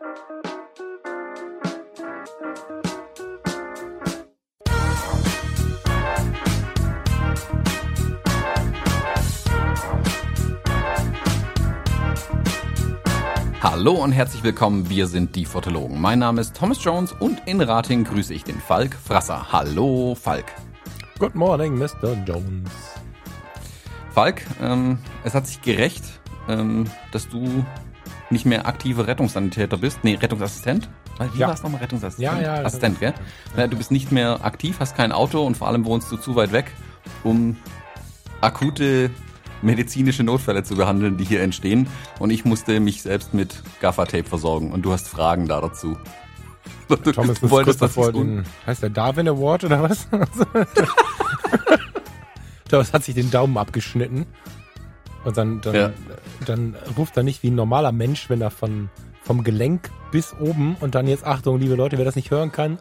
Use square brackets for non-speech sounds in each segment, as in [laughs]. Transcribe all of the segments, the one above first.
Hallo und herzlich willkommen, wir sind die Fotologen. Mein Name ist Thomas Jones und in Rating grüße ich den Falk Frasser. Hallo Falk. Good morning, Mr. Jones. Falk, ähm, es hat sich gerecht, ähm, dass du nicht mehr aktiver Rettungssanitäter bist. Nee, Rettungsassistent? Wie Ja. war es nochmal? Rettungsassistent? Ja, ja, Assistent, gell? Ja, du bist nicht mehr aktiv, hast kein Auto und vor allem wohnst du zu weit weg, um akute medizinische Notfälle zu behandeln, die hier entstehen. Und ich musste mich selbst mit Gaffertape versorgen. Und du hast Fragen da dazu. [laughs] Du, Thomas du wolltest das tun. den, heißt der Darwin Award oder was? [laughs] [laughs] Thomas hat sich den Daumen abgeschnitten. Und dann, dann, Ja. dann ruft er nicht wie ein normaler Mensch, wenn er von, vom Gelenk bis oben und dann jetzt, Achtung, liebe Leute, wer das nicht hören kann,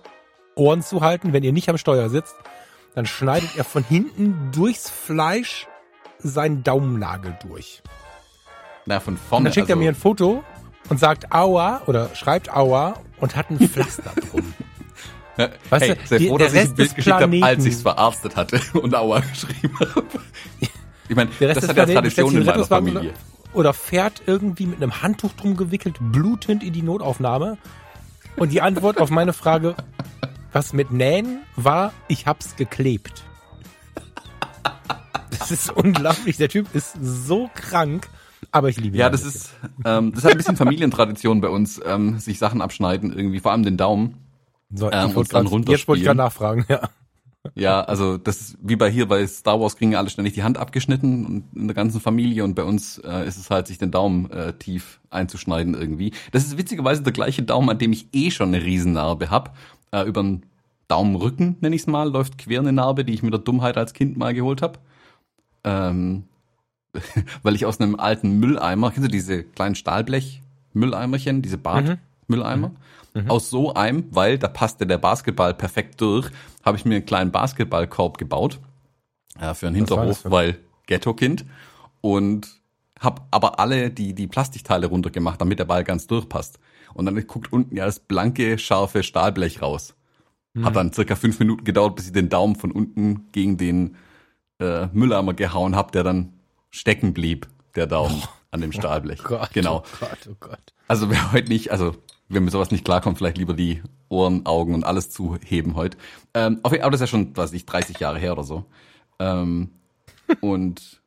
Ohren zu halten, wenn ihr nicht am Steuer sitzt, dann schneidet er von hinten durchs Fleisch seinen Daumennagel durch. Na, von Und vorne. dann schickt er also- mir ein Foto und sagt Aua oder schreibt Aua und hat ein Pflaster [laughs] drum. Ja, Weißt hey, du, die- froh, der dass ich ein Bild geschickt habe, als ich es verarztet hatte [laughs] und Aua geschrieben habe. Ich meine, das hat ja Tradition in in meiner Familie. Oder fährt irgendwie mit einem Handtuch drum gewickelt, blutend in die Notaufnahme. Und die Antwort auf meine Frage, was mit Nähen war, ich hab's geklebt. Das ist unglaublich. Der Typ ist so krank, aber ich liebe ihn. Ja, das ist, ähm, das hat ein bisschen Familientradition bei uns, ähm, sich Sachen abschneiden, irgendwie, vor allem den Daumen. so, ähm, ich wollte dann grad, runterspielen. jetzt wollte ich gerade nachfragen, ja. Ja, also das ist wie bei hier bei Star Wars kriegen ja alle ständig die Hand abgeschnitten und in der ganzen Familie und bei uns äh, ist es halt, sich den Daumen äh, tief einzuschneiden irgendwie. Das ist witzigerweise der gleiche Daumen, an dem ich eh schon eine Riesennarbe hab. Äh, über den Daumenrücken, nenn ich's mal, läuft quer eine Narbe, die ich mit der Dummheit als Kind mal geholt hab. Ähm, [laughs] weil ich aus einem alten Mülleimer, kennst du diese kleinen Stahlblech-Mülleimerchen, diese Bad-Mülleimer? Aus so einem, weil da passte der Basketball perfekt durch, habe ich mir einen kleinen Basketballkorb gebaut äh, für einen Hinterhof, für- weil Ghetto-Kind und habe aber alle die die Plastikteile runtergemacht, damit der Ball ganz durchpasst. Und dann guckt unten ja das blanke, scharfe Stahlblech raus. Hat dann circa fünf Minuten gedauert, bis ich den Daumen von unten gegen den äh, Mülleimer gehauen habe, der dann stecken blieb, der Daumen an dem Stahlblech. Gott, genau. Oh Gott, oh Gott. Also wer heute nicht, also wer mit sowas nicht klarkommt, vielleicht lieber die Ohren, Augen und alles zuheben heute. Ähm, auf- aber das ist ja schon, weiß ich, 30 Jahre her oder so. Ähm, und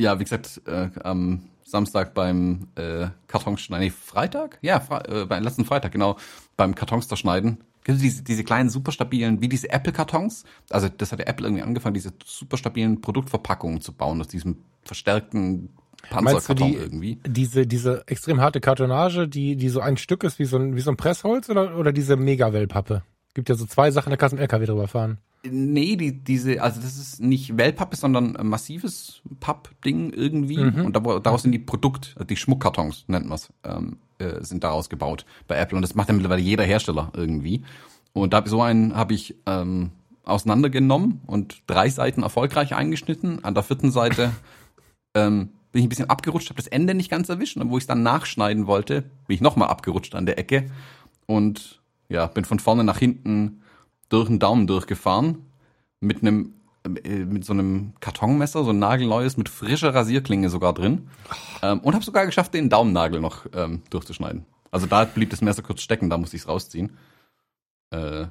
ja, wie gesagt, äh, am Samstag beim äh, Kartonschneiden, nee, Freitag? Ja, Fre äh, beim letzten Freitag, genau, beim Kartons zerschneiden. Kennst du diese, diese kleinen, super stabilen, wie diese Apple-Kartons? Also das hat der Apple irgendwie angefangen, diese super stabilen Produktverpackungen zu bauen, aus diesem verstärkten Panzerkarton die, irgendwie. diese, diese extrem harte Kartonage, die, die so ein Stück ist wie so ein, wie so ein Pressholz oder, oder diese Mega-Wellpappe? Gibt ja so zwei Sachen, da kannst du im LKW drüber fahren. Nee, die, diese, also das ist nicht Wellpappe, sondern ein massives Pappding irgendwie. Und da, daraus sind die Produkt, die Schmuckkartons, nennt man es, ähm, äh, sind daraus gebaut bei Apple. Und das macht ja mittlerweile jeder Hersteller irgendwie. Und da so einen habe ich ähm, auseinandergenommen und drei Seiten erfolgreich eingeschnitten. An der vierten Seite [laughs] ähm, bin ich ein bisschen abgerutscht, habe das Ende nicht ganz erwischt. Und wo ich es dann nachschneiden wollte, bin ich nochmal abgerutscht an der Ecke. Und ja, bin von vorne nach hinten durch den Daumen durchgefahren mit einem äh, mit so einem Kartonmesser, so ein nagelneues mit frischer Rasierklinge sogar drin ähm, und habe sogar geschafft, den Daumennagel noch ähm, durchzuschneiden. Also da blieb das Messer kurz stecken, da musste ich es rausziehen. Äh,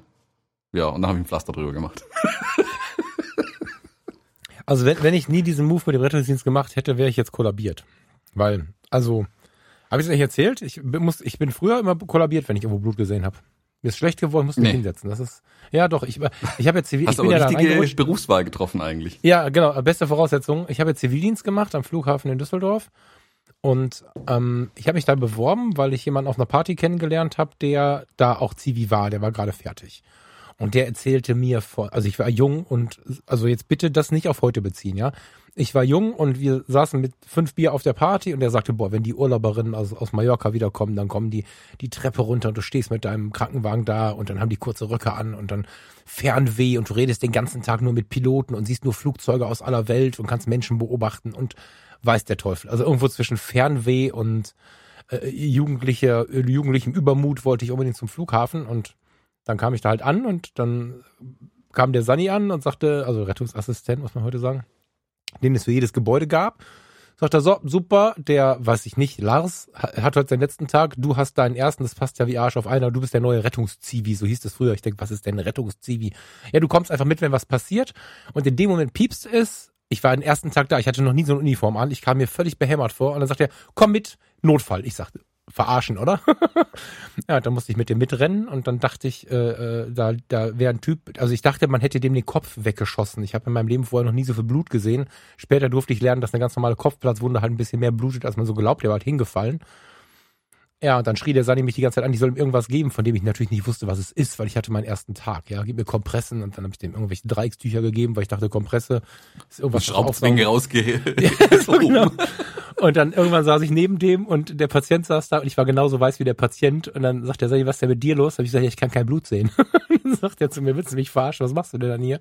ja, und dann habe ich ein Pflaster drüber gemacht. [laughs] Also wenn, wenn ich nie diesen Move mit dem Rettungsdienst gemacht hätte, wäre ich jetzt kollabiert. Weil, also, habe ich es euch erzählt? Ich bin, muss, ich bin früher immer kollabiert, wenn ich irgendwo Blut gesehen habe. Mir ist schlecht geworden, musste mich Nee. hinsetzen. Das ist, ja doch, ich, ich habe jetzt Zivil, Hast ich bin aber ja richtige. Berufswahl getroffen eigentlich. Ja, genau, beste Voraussetzung. Ich habe jetzt Zivildienst gemacht am Flughafen in Düsseldorf. Und ähm, ich habe mich da beworben, weil ich jemanden auf einer Party kennengelernt habe, der da auch Zivi war, der war gerade fertig. Und der erzählte mir von, also ich war jung und, also jetzt bitte das nicht auf heute beziehen, ja. Ich war jung und wir saßen mit fünf Bier auf der Party und er sagte, boah, wenn die Urlauberinnen aus, aus Mallorca wiederkommen, dann kommen die die Treppe runter und du stehst mit deinem Krankenwagen da und dann haben die kurze Röcke an und dann Fernweh und du redest den ganzen Tag nur mit Piloten und siehst nur Flugzeuge aus aller Welt und kannst Menschen beobachten und weiß der Teufel. Also irgendwo zwischen Fernweh und äh, jugendlicher, jugendlichem Übermut wollte ich unbedingt zum Flughafen und dann kam ich da halt an und dann kam der Sani an und sagte, also Rettungsassistent, muss man heute sagen, den es für jedes Gebäude gab. Sagt er, so, super, der, weiß ich nicht, Lars hat heute seinen letzten Tag, du hast deinen ersten, das passt ja wie Arsch auf einer, du bist der neue Rettungszivi, so hieß das früher. Ich denke, was ist denn Rettungszivi? Ja, du kommst einfach mit, wenn was passiert und in dem Moment piepst es. Ich war den ersten Tag da, ich hatte noch nie so eine Uniform an, ich kam mir völlig behämmert vor und dann sagt er, komm mit, Notfall. Ich sagte, verarschen, oder? [laughs] ja, dann musste ich mit dem mitrennen und dann dachte ich, äh, äh, da, da wäre ein Typ, also ich dachte, man hätte dem den Kopf weggeschossen. Ich habe in meinem Leben vorher noch nie so viel Blut gesehen. Später durfte ich lernen, dass eine ganz normale Kopfplatzwunde halt ein bisschen mehr blutet, als man so glaubt. Der war halt hingefallen. Ja, und dann schrie der Sani mich die ganze Zeit an, ich soll ihm irgendwas geben, von dem ich natürlich nicht wusste, was es ist, weil ich hatte meinen ersten Tag. Ja, gib mir Kompressen und dann habe ich dem irgendwelche Dreieckstücher gegeben, weil ich dachte, Kompresse ist irgendwas. Schraubzwinge rausgehe. [laughs] ja, so [laughs] genau. Und dann irgendwann saß ich neben dem und der Patient saß da und ich war genauso weiß wie der Patient und dann sagt der Sani, was ist denn mit dir los? Da habe ich gesagt, ich kann kein Blut sehen. [laughs] dann sagt er zu mir, willst du mich verarschen, was machst du denn dann hier?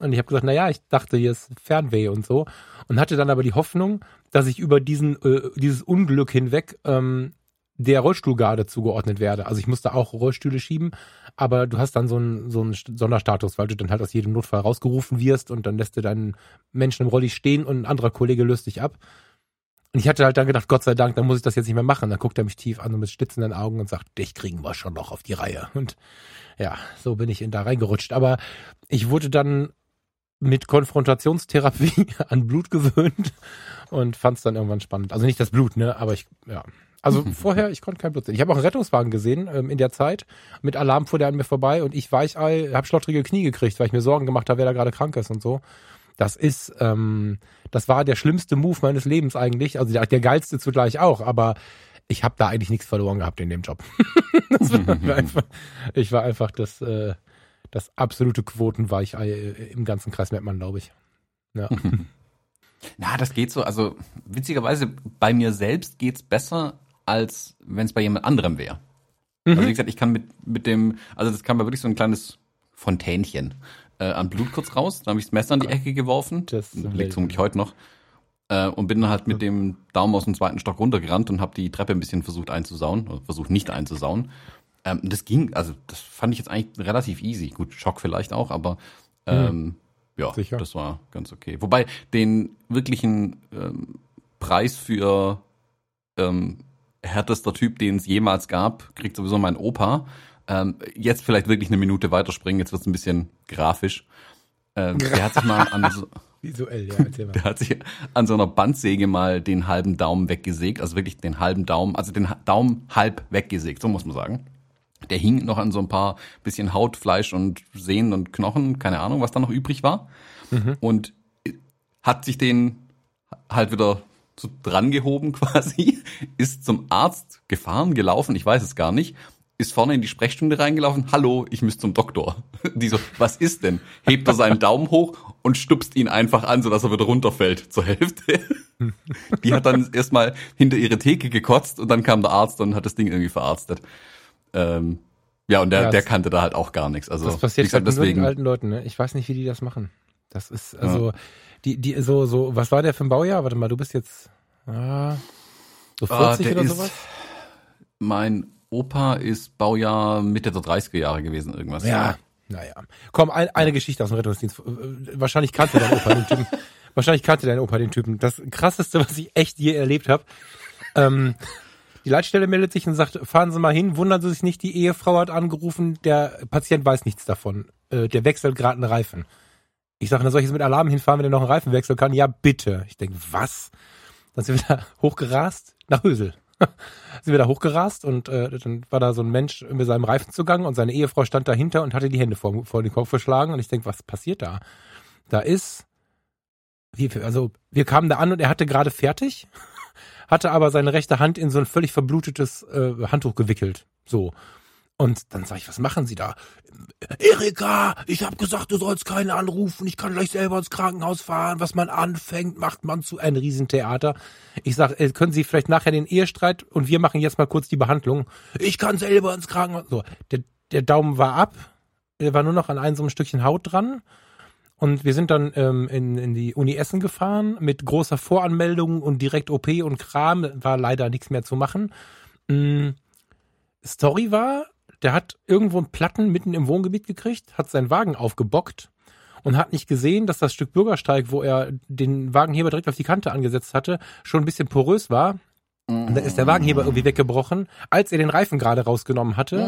Und ich habe gesagt, na ja, ich dachte, hier ist Fernweh und so. Und hatte dann aber die Hoffnung, dass ich über diesen, äh, dieses Unglück hinweg ähm, der Rollstuhlgarde zugeordnet werde. Also ich musste auch Rollstühle schieben, aber du hast dann so einen, so einen Sonderstatus, weil du dann halt aus jedem Notfall rausgerufen wirst und dann lässt du deinen Menschen im Rolli stehen und ein anderer Kollege löst dich ab. Und ich hatte halt dann gedacht, Gott sei Dank, dann muss ich das jetzt nicht mehr machen. Dann guckt er mich tief an und mit stitzenden Augen und sagt, dich kriegen wir schon noch auf die Reihe. Und ja, so bin ich in da reingerutscht. Aber ich wurde dann mit Konfrontationstherapie [laughs] an Blut gewöhnt und fand es dann irgendwann spannend. Also nicht das Blut, ne? Aber ich, ja, also [laughs] vorher, ich konnte kein Blut sehen. Ich habe auch einen Rettungswagen gesehen ähm, in der Zeit. Mit Alarm fuhr der an mir vorbei und ich Weichei, habe schlottrige Knie gekriegt, weil ich mir Sorgen gemacht habe, wer da gerade krank ist und so. Das ist, ähm, das war der schlimmste Move meines Lebens eigentlich. Also der, der geilste zugleich auch, aber ich habe da eigentlich nichts verloren gehabt in dem Job. [laughs] war [laughs] einfach, ich war einfach das, äh, das absolute Quotenweichei äh, im ganzen Kreis Mettmann, glaube ich. Ja. [laughs] Na, das geht so. Also witzigerweise, bei mir selbst geht's besser, als wenn es bei jemand anderem wäre. Mhm. Also wie gesagt, ich kann mit, mit dem, also das kam mir wirklich so ein kleines Fontänchen äh, an Blut kurz raus. Dann habe ich das Messer in die Ecke geworfen. Das liegt vermutlich heute noch. Äh, und bin dann halt mit dem Daumen aus dem zweiten Stock runtergerannt und habe die Treppe ein bisschen versucht einzusauen, oder versucht nicht einzusauen. Ähm, das ging, also das fand ich jetzt eigentlich relativ easy. Gut, Schock vielleicht auch, aber ähm, mhm. ja, Sicher. das war ganz okay. Wobei den wirklichen ähm, Preis für ähm, härtester Typ, den es jemals gab, kriegt sowieso mein Opa. Ähm, jetzt vielleicht wirklich eine Minute weiterspringen, jetzt wird es ein bisschen grafisch. Ähm, der hat sich mal an so, [laughs] Visuell, ja. [laughs] Der hat sich an so einer Bandsäge mal den halben Daumen weggesägt, also wirklich den halben Daumen, also den Daumen halb weggesägt, so muss man sagen. Der hing noch an so ein paar bisschen Haut, Fleisch und Sehnen und Knochen, keine Ahnung, was da noch übrig war. Mhm. Und hat sich den halt wieder so dran gehoben [laughs] quasi, ist zum Arzt gefahren, gelaufen, ich weiß es gar nicht, ist vorne in die Sprechstunde reingelaufen, hallo, ich muss zum Doktor. [laughs] Die so, was ist denn? Hebt er seinen Daumen hoch und stupst ihn einfach an, sodass er wieder runterfällt zur Hälfte. [laughs] Die hat dann erstmal hinter ihre Theke gekotzt und dann kam der Arzt und hat das Ding irgendwie verarztet. Ähm, ja, und der, ja, der kannte da halt auch gar nichts. Also, das passiert halt deswegen, nur den alten Leuten, ne? Ich weiß nicht, wie die das machen. Das ist, also, ja die, die, so, so, was war der für ein Baujahr? Warte mal, du bist jetzt ah, so 40 ah, oder ist, sowas? Mein Opa ist Baujahr Mitte der 30er Jahre gewesen, irgendwas. Ja, naja. Komm, ein, eine Geschichte aus dem Rettungsdienst. Wahrscheinlich kannte dein Opa den Typen. [laughs] Wahrscheinlich kannte dein Opa den Typen. Das krasseste, was ich echt je erlebt habe. Ähm, die Leitstelle meldet sich und sagt, fahren Sie mal hin, wundern Sie sich nicht, die Ehefrau hat angerufen, der Patient weiß nichts davon. Äh, der wechselt gerade einen Reifen. Ich sage, dann soll ich jetzt mit Alarm hinfahren, wenn er noch einen Reifen wechseln kann? Ja, bitte. Ich denke, was? Dann sind wir da hochgerast nach Hösel. [laughs] sind wir da hochgerast und äh, dann war da so ein Mensch mit seinem Reifen zugange und seine Ehefrau stand dahinter und hatte die Hände vor, vor den Kopf verschlagen und ich denke, was passiert da? Da ist, also wir kamen da an und er hatte gerade fertig, [laughs] hatte aber seine rechte Hand in so ein völlig verblutetes äh, Handtuch gewickelt. So. Und dann sage ich, was machen Sie da? Erika, ich habe gesagt, du sollst keinen anrufen, ich kann gleich selber ins Krankenhaus fahren. Was man anfängt, macht man zu ein Riesentheater. Ich sage, äh, können Sie vielleicht nachher den Ehestreit und wir machen jetzt mal kurz die Behandlung. Ich kann selber ins Krankenhaus. So, der, der Daumen war ab, er war nur noch an einem so einem Stückchen Haut dran. Und wir sind dann ähm, in, in die Uni Essen gefahren mit großer Voranmeldung und direkt OP und Kram. War leider nichts mehr zu machen. Mm, Story war, der hat irgendwo einen Platten mitten im Wohngebiet gekriegt, hat seinen Wagen aufgebockt und hat nicht gesehen, dass das Stück Bürgersteig, wo er den Wagenheber direkt auf die Kante angesetzt hatte, schon ein bisschen porös war und dann ist der Wagenheber irgendwie weggebrochen, als er den Reifen gerade rausgenommen hatte.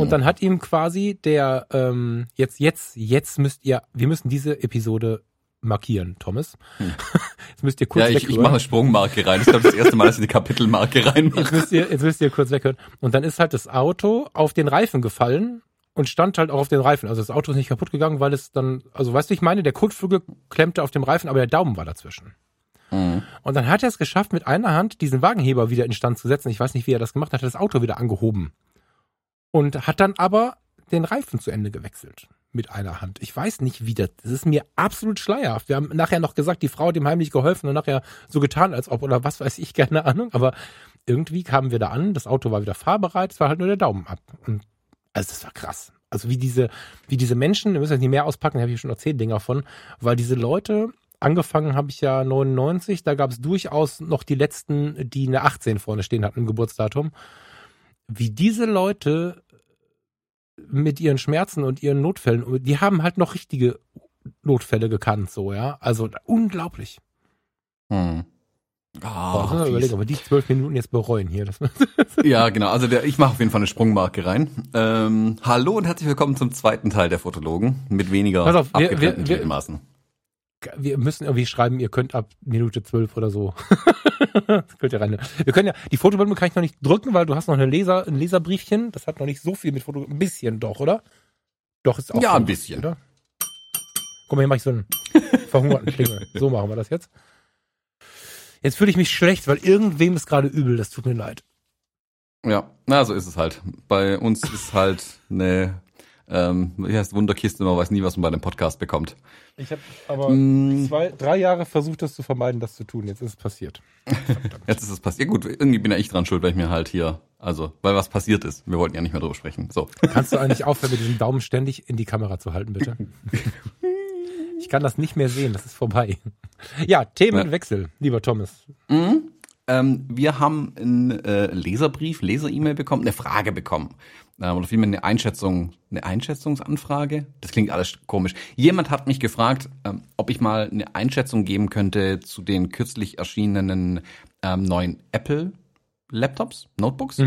Und dann hat ihm quasi der, ähm, jetzt, jetzt, jetzt müsst ihr, wir müssen diese Episode markieren, Thomas. [laughs] Jetzt müsst ihr kurz Ja, ich, ich mache eine Sprungmarke rein. Das ist glaub ich, das erste Mal, dass ich eine Kapitelmarke reinmache. Jetzt müsst ihr, jetzt müsst ihr kurz weghören. Und dann ist halt das Auto auf den Reifen gefallen und stand halt auch auf den Reifen. Also das Auto ist nicht kaputt gegangen, weil es dann, also weißt du, ich meine, der Kotflügel klemmte auf dem Reifen, aber der Daumen war dazwischen. Mhm. Und dann hat er es geschafft, mit einer Hand diesen Wagenheber wieder instand zu setzen. Ich weiß nicht, wie er das gemacht hat, hat das Auto wieder angehoben. Und hat dann aber den Reifen zu Ende gewechselt. Mit einer Hand. Ich weiß nicht, wie das. Das ist mir absolut schleierhaft. Wir haben nachher noch gesagt, die Frau hat ihm heimlich geholfen und nachher so getan, als ob oder was weiß ich, [laughs] keine Ahnung. Aber irgendwie kamen wir da an, das Auto war wieder fahrbereit, es war halt nur der Daumen ab. Und also das war krass. Also wie diese, wie diese Menschen, wir müssen jetzt nicht mehr auspacken, da habe ich schon noch zehn Dinger von, weil diese Leute, angefangen habe ich ja 99, da gab es durchaus noch die letzten, die eine 18 vorne stehen hatten im Geburtsdatum. Wie diese Leute mit ihren Schmerzen und ihren Notfällen, die haben halt noch richtige Notfälle gekannt, so, ja. Also unglaublich. Hm. Oh, ich überlegen, aber die zwölf Minuten jetzt bereuen hier. [laughs] Ja, genau. Also der, ich mache auf jeden Fall eine Sprungmarke rein. Ähm, hallo und herzlich willkommen zum zweiten Teil der Fotologen mit weniger Pass auf, wir- abgetrennten wir- wir- Gliedmaßen. Wir müssen irgendwie schreiben, ihr könnt ab Minute zwölf oder so. das [laughs] könnt ihr rein. Wir können ja, die Fotobombe kann ich noch nicht drücken, weil du hast noch eine Leser, ein Leserbriefchen. Das hat noch nicht so viel mit Foto, ein bisschen doch, oder? Doch, ist auch. Ja, ein bisschen. Oder? Guck mal, hier mache ich so einen [laughs] verhungerten Klingel. So machen wir das jetzt. Jetzt fühle ich mich schlecht, weil irgendwem ist gerade übel. Das tut mir leid. Ja, na, so ist es halt. Bei uns ist halt eine, ähm, wie heißt Wunderkiste, man weiß nie, was man bei einem Podcast bekommt. Ich habe aber Mm, zwei, drei Jahre versucht, das zu vermeiden, das zu tun. Jetzt ist es passiert. [laughs] Jetzt ist es passiert. Gut, irgendwie bin ja ich dran schuld, weil ich mir halt hier, also, weil was passiert ist. Wir wollten ja nicht mehr drüber sprechen. So. Kannst du eigentlich aufhören, mit diesem Daumen ständig in die Kamera zu halten, bitte? [laughs] Ich kann das nicht mehr sehen, das ist vorbei. Ja, Themenwechsel, lieber Thomas. Mhm. Ähm, wir haben einen äh, Leserbrief, Leser-E-Mail bekommen, eine Frage bekommen. Ähm, oder vielmehr eine Einschätzung, eine Einschätzungsanfrage. Das klingt alles komisch. Jemand hat mich gefragt, ähm, ob ich mal eine Einschätzung geben könnte zu den kürzlich erschienenen ähm, neuen Apple-Laptops, Notebooks.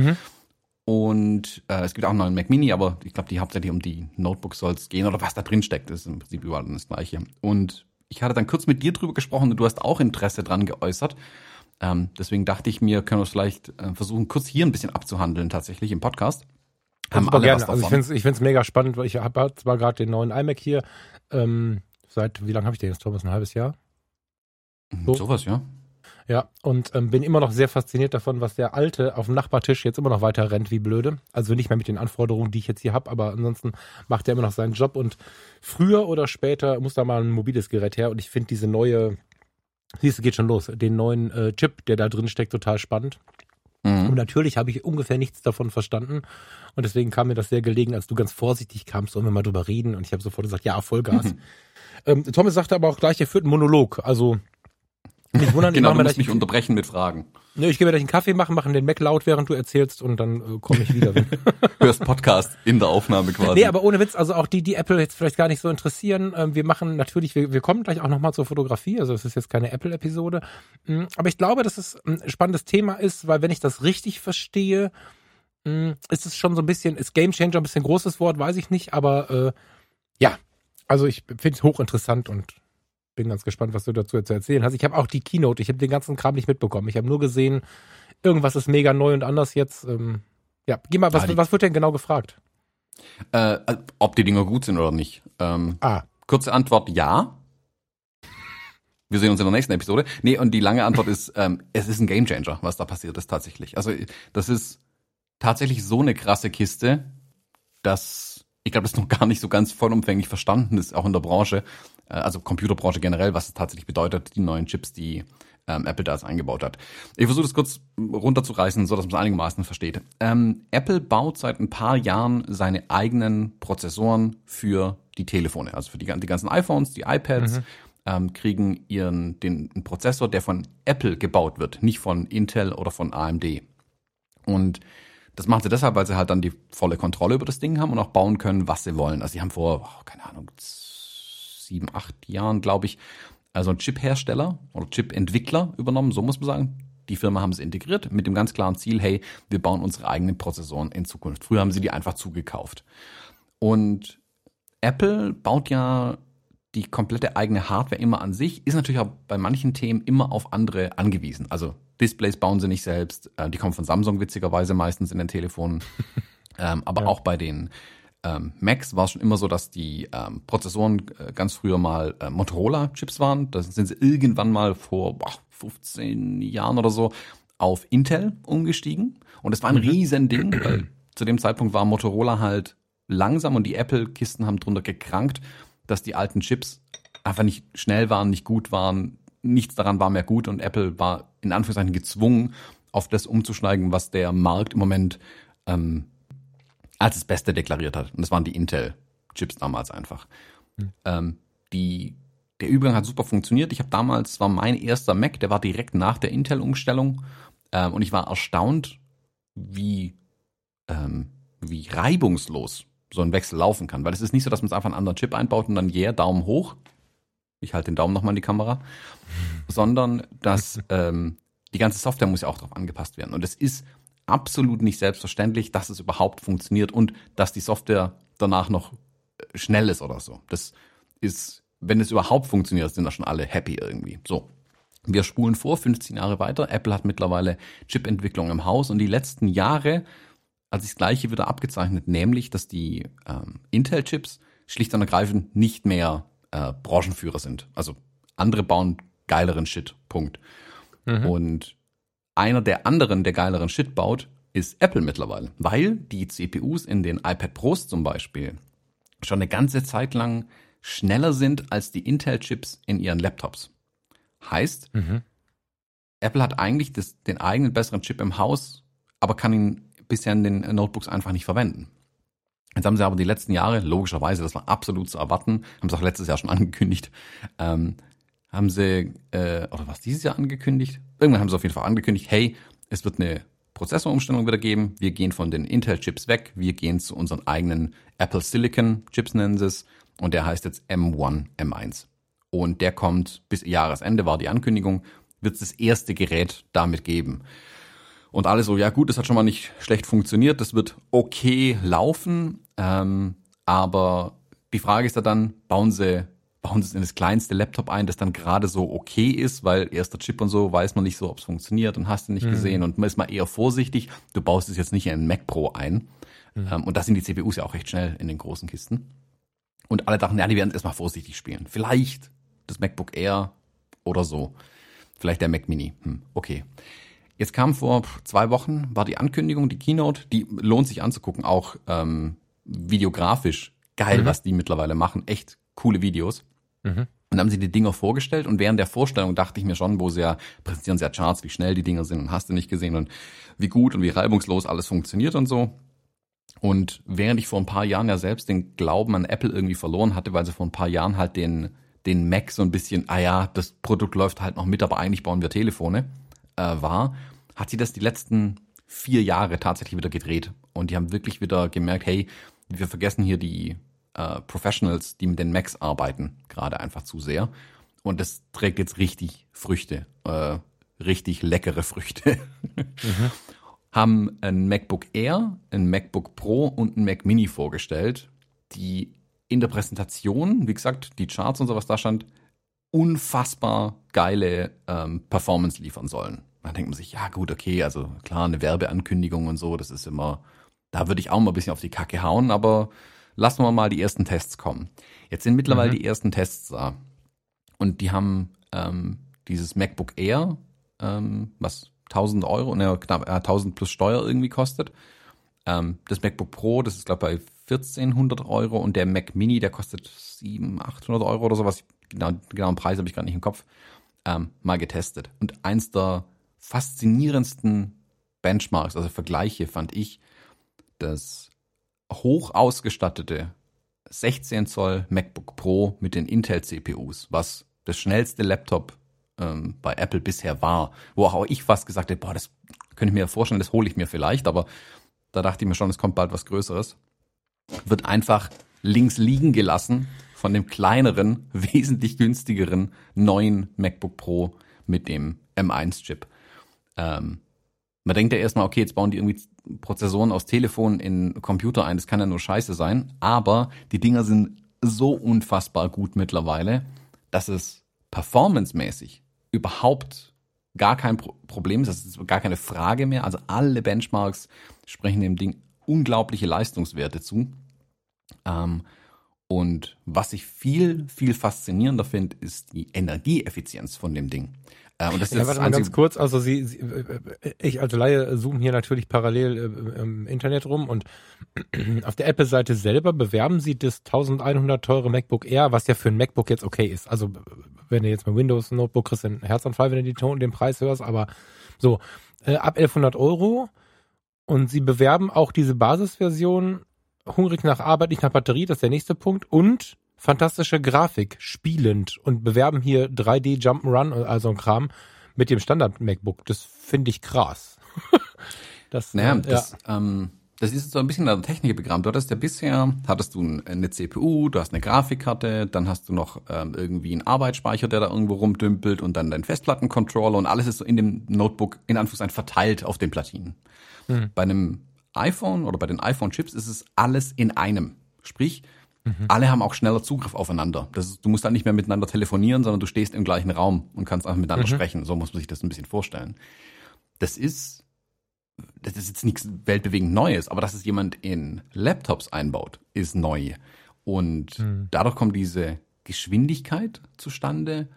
Und äh, es gibt auch noch einen Mac Mini, aber ich glaube, die hauptsächlich um die Notebooks soll es gehen oder was da drin steckt, ist im Prinzip überall das gleiche. Und ich hatte dann kurz mit dir drüber gesprochen und du hast auch Interesse dran geäußert. Ähm, deswegen dachte ich mir, können wir es vielleicht äh, versuchen, kurz hier ein bisschen abzuhandeln, tatsächlich im Podcast. Haben alle was gerne. Also ich finde es ich find's mega spannend, weil ich habe zwar gerade den neuen iMac hier. Ähm, seit, wie lange habe ich den jetzt, Thomas? Ein halbes Jahr? Mhm, so. Sowas, ja. Ja, und ähm, bin immer noch sehr fasziniert davon, was der Alte auf dem Nachbartisch jetzt immer noch weiter rennt wie blöde. Also nicht mehr mit den Anforderungen, die ich jetzt hier habe, aber ansonsten macht er immer noch seinen Job und früher oder später muss da mal ein mobiles Gerät her und ich finde diese neue, siehst du, geht schon los, den neuen äh, Chip, der da drin steckt, total spannend. Mhm. Und natürlich habe ich ungefähr nichts davon verstanden. Und deswegen kam mir das sehr gelegen, als du ganz vorsichtig kamst, sollen wir mal drüber reden. Und ich habe sofort gesagt, ja, Vollgas. [laughs] ähm, Thomas sagte aber auch gleich, er führt einen Monolog. Also nicht wundern, ich Genau, mache du musst mich unterbrechen mit Fragen. Ne, ich gehe mir gleich einen Kaffee machen, machen den Mac laut, während du erzählst und dann äh, komme ich wieder. [laughs] Hörst Podcast in der Aufnahme [laughs] quasi. nee, aber ohne Witz, also auch die, die Apple jetzt vielleicht gar nicht so interessieren. Ähm, wir machen natürlich, wir, wir kommen gleich auch nochmal zur Fotografie, also es ist jetzt keine Apple-Episode. Mm, Aber ich glaube, dass es ein spannendes Thema ist, weil wenn ich das richtig verstehe, mm, ist es schon so ein bisschen, ist Game Changer ein bisschen großes Wort, weiß ich nicht, aber äh, ja, also ich finde es hochinteressant und bin ganz gespannt, was du dazu zu erzählen hast. Ich habe auch die Keynote, ich habe den ganzen Kram nicht mitbekommen. Ich habe nur gesehen, irgendwas ist mega neu und anders jetzt. Ähm, ja, geh mal, was, Ah, die- was wird denn genau gefragt? äh, ob die Dinger gut sind oder nicht. Ähm, Ah, kurze Antwort, ja. Wir sehen uns in der nächsten Episode. Nee, und die lange Antwort ist, ähm, es ist ein Gamechanger, was da passiert ist tatsächlich. Also das ist tatsächlich so eine krasse Kiste, dass ich glaube, das ist noch gar nicht so ganz vollumfänglich verstanden ist, auch in der Branche, äh, also Computerbranche generell, was es tatsächlich bedeutet, die neuen Chips, die ähm, Apple da jetzt eingebaut hat. Ich versuche das kurz runterzureißen, so dass man es einigermaßen versteht. Ähm, Apple baut seit ein paar Jahren seine eigenen Prozessoren für die Telefone, also für die, die ganzen iPhones, die iPads. Mhm. Ähm, kriegen ihren den Prozessor, der von Apple gebaut wird, nicht von Intel oder von AMD. Und das machen sie deshalb, weil sie halt dann die volle Kontrolle über das Ding haben und auch bauen können, was sie wollen. Also sie haben vor, oh, keine Ahnung, sieben, acht Jahren, glaube ich, also einen Chip-Hersteller oder Chip-Entwickler übernommen, so muss man sagen. Die Firma haben sie integriert mit dem ganz klaren Ziel, hey, wir bauen unsere eigenen Prozessoren in Zukunft. Früher haben sie die einfach zugekauft. Und Apple baut ja die komplette eigene Hardware immer an sich, ist natürlich auch bei manchen Themen immer auf andere angewiesen. Also Displays bauen sie nicht selbst, äh, die kommen von Samsung witzigerweise meistens in den Telefonen. [laughs] ähm, aber ja. auch bei den ähm, Macs war es schon immer so, dass die ähm, Prozessoren äh, ganz früher mal äh, Motorola-Chips waren. Da sind sie irgendwann mal vor boah, 15 Jahren oder so auf Intel umgestiegen. Und es war ein mhm. riesen Ding, weil zu dem Zeitpunkt war Motorola halt langsam und die Apple-Kisten haben drunter gekrankt, dass die alten Chips einfach nicht schnell waren, nicht gut waren, nichts daran war mehr gut und Apple war in Anführungszeichen gezwungen, auf das umzuschneigen, was der Markt im Moment ähm, als das Beste deklariert hat. Und das waren die Intel-Chips damals einfach. Hm. Ähm, die, der Übergang hat super funktioniert. Ich habe damals, war mein erster Mac, der war direkt nach der Intel-Umstellung. Ähm, und ich war erstaunt, wie, ähm, wie reibungslos so ein Wechsel laufen kann. Weil es ist nicht so, dass man es einfach einen anderen Chip einbaut und dann yeah, Daumen hoch. Ich halte den Daumen nochmal in die Kamera. [laughs] Sondern dass ähm, die ganze Software muss ja auch darauf angepasst werden. Und es ist absolut nicht selbstverständlich, dass es überhaupt funktioniert und dass die Software danach noch äh, schnell ist oder so. Das ist, wenn es überhaupt funktioniert, sind da schon alle happy irgendwie. So. Wir spulen vor, 15 Jahre weiter. Apple hat mittlerweile Chip-Entwicklung im Haus und die letzten Jahre sich das Gleiche wieder abgezeichnet, nämlich, dass die ähm, Intel-Chips schlicht und ergreifend nicht mehr äh, Branchenführer sind. Also andere bauen geileren Shit. Punkt. Mhm. Und einer der anderen, der geileren Shit baut, ist Apple mittlerweile, weil die CPUs in den iPad Pros zum Beispiel schon eine ganze Zeit lang schneller sind als die Intel-Chips in ihren Laptops. Heißt, mhm. Apple hat eigentlich das, den eigenen besseren Chip im Haus, aber kann ihn bisher in den Notebooks einfach nicht verwenden. Jetzt haben sie aber die letzten Jahre, logischerweise, das war absolut zu erwarten, haben sie auch letztes Jahr schon [laughs] angekündigt, ähm, haben sie, äh, oder was dieses Jahr angekündigt? Irgendwann haben sie auf jeden Fall angekündigt, hey, es wird eine Prozessorumstellung wieder geben. Wir gehen von den Intel-Chips weg. Wir gehen zu unseren eigenen Apple Silicon-Chips, nennen sie es. Und der heißt jetzt M1, M1. Und der kommt bis Jahresende, war die Ankündigung, wird es das erste Gerät damit geben. Und alle so, ja gut, das hat schon mal nicht schlecht funktioniert, das wird okay laufen. Ähm, aber die Frage ist ja dann, bauen sie bauen sie es in das kleinste Laptop ein, das dann gerade so okay ist, weil erster Chip und so weiß man nicht so, ob es funktioniert und hast du nicht mhm. gesehen und man ist mal eher vorsichtig. Du baust es jetzt nicht in einen Mac Pro ein. Mhm. Ähm, und da sind die CPUs ja auch recht schnell in den großen Kisten. Und alle dachten, ja, die werden erstmal vorsichtig spielen. Vielleicht das MacBook Air oder so. Vielleicht der Mac Mini. Hm, okay. Jetzt kam vor zwei Wochen, war die Ankündigung, die Keynote, die lohnt sich anzugucken, auch ähm, videografisch. Geil, mhm. was die mittlerweile machen. Echt coole Videos. Mhm. Und dann haben sie die Dinger vorgestellt und während der Vorstellung dachte ich mir schon, wo sie ja präsentieren sie ja Charts, wie schnell die Dinger sind und hast du nicht gesehen und wie gut und wie reibungslos alles funktioniert und so. Und während ich vor ein paar Jahren ja selbst den Glauben an Apple irgendwie verloren hatte, weil sie vor ein paar Jahren halt den, den Mac so ein bisschen, ah ja, das Produkt läuft halt noch mit, aber eigentlich bauen wir Telefone, äh, war, hat sie das die letzten vier Jahre tatsächlich wieder gedreht. Und die haben wirklich wieder gemerkt, hey, wir vergessen hier die, äh, Professionals, die mit den Macs arbeiten, gerade einfach zu sehr. Und das trägt jetzt richtig Früchte, äh, richtig leckere Früchte. Mhm. [laughs] Haben ein MacBook Air, ein MacBook Pro und ein Mac Mini vorgestellt, die in der Präsentation, wie gesagt, die Charts und so was da stand, unfassbar geile ähm, Performance liefern sollen. Dann denkt man sich, ja gut, okay, also klar, eine Werbeankündigung und so, das ist immer, da würde ich auch mal ein bisschen auf die Kacke hauen, aber lassen wir mal die ersten Tests kommen. Jetzt sind mittlerweile mhm. die ersten Tests da. Und die haben ähm, dieses MacBook Air, ähm, was 1000 Euro, ne, knapp äh, 1000 plus Steuer irgendwie kostet. Ähm, das MacBook Pro, das ist glaube ich bei 1400 Euro und der Mac Mini, der kostet 700, 800 Euro oder sowas. Genau, genauen Preis habe ich gerade nicht im Kopf. ähm, mal getestet. Und eins der faszinierendsten Benchmarks, also Vergleiche, fand ich, das hoch ausgestattete 16 Zoll MacBook Pro mit den Intel CPUs, was das schnellste Laptop ähm, bei Apple bisher war, wo auch ich fast gesagt habe, boah, das könnte ich mir vorstellen, das hole ich mir vielleicht, aber da dachte ich mir schon, es kommt bald was Größeres, wird einfach links liegen gelassen von dem kleineren, [laughs] wesentlich günstigeren neuen MacBook Pro mit dem M1-Chip. Ähm, man denkt ja erstmal, okay, jetzt bauen die irgendwie Prozessoren aus Telefon in Computer ein, das kann ja nur scheiße sein, aber die Dinger sind so unfassbar gut mittlerweile, dass es performancemäßig überhaupt gar kein Pro Problem ist, das ist gar keine Frage mehr. Also alle Benchmarks sprechen dem Ding unglaubliche Leistungswerte zu. Ähm, und was ich viel, viel faszinierender finde, ist die Energieeffizienz von dem Ding. Äh, und das ist ja, warte mal ganz kurz, also Sie, Sie, äh, ich als Laie zoome hier natürlich parallel äh, im Internet rum und [clears throat] auf der Apple-Seite selber bewerben Sie das 1100 teure MacBook Air, was ja für ein MacBook jetzt okay ist. Also wenn du jetzt mit Windows Notebook kriegst, einen Herzanfall, wenn du die Ton, den Preis hörst, aber so, äh, ab 1100 Euro und Sie bewerben auch diese Basisversion hungrig nach Arbeit, nicht nach Batterie, das ist der nächste Punkt und fantastische Grafik, spielend und bewerben hier 3D Jump'n'Run, also ein Kram, mit dem Standard MacBook. Das finde ich krass. [laughs] das, naja, äh, das, ja. ähm, das ist so ein bisschen der Technik begraben. Du hattest ja bisher, hattest du eine CPU, du hast eine Grafikkarte, dann hast du noch ähm, irgendwie einen Arbeitsspeicher, der da irgendwo rumdümpelt und dann dein Festplattencontroller und alles ist so in dem Notebook in Anführungszeichen verteilt auf den Platinen. Mhm. Bei einem iPhone oder bei den iPhone-Chips ist es alles in einem. Sprich, Mhm. Alle haben auch schneller Zugriff aufeinander. Ist, du musst dann nicht mehr miteinander telefonieren, sondern du stehst im gleichen Raum und kannst einfach miteinander mhm. sprechen. So muss man sich das ein bisschen vorstellen. Das ist, das ist jetzt nichts weltbewegend Neues, aber dass es jemand in Laptops einbaut, ist neu. Und mhm. dadurch kommt diese Geschwindigkeit zustande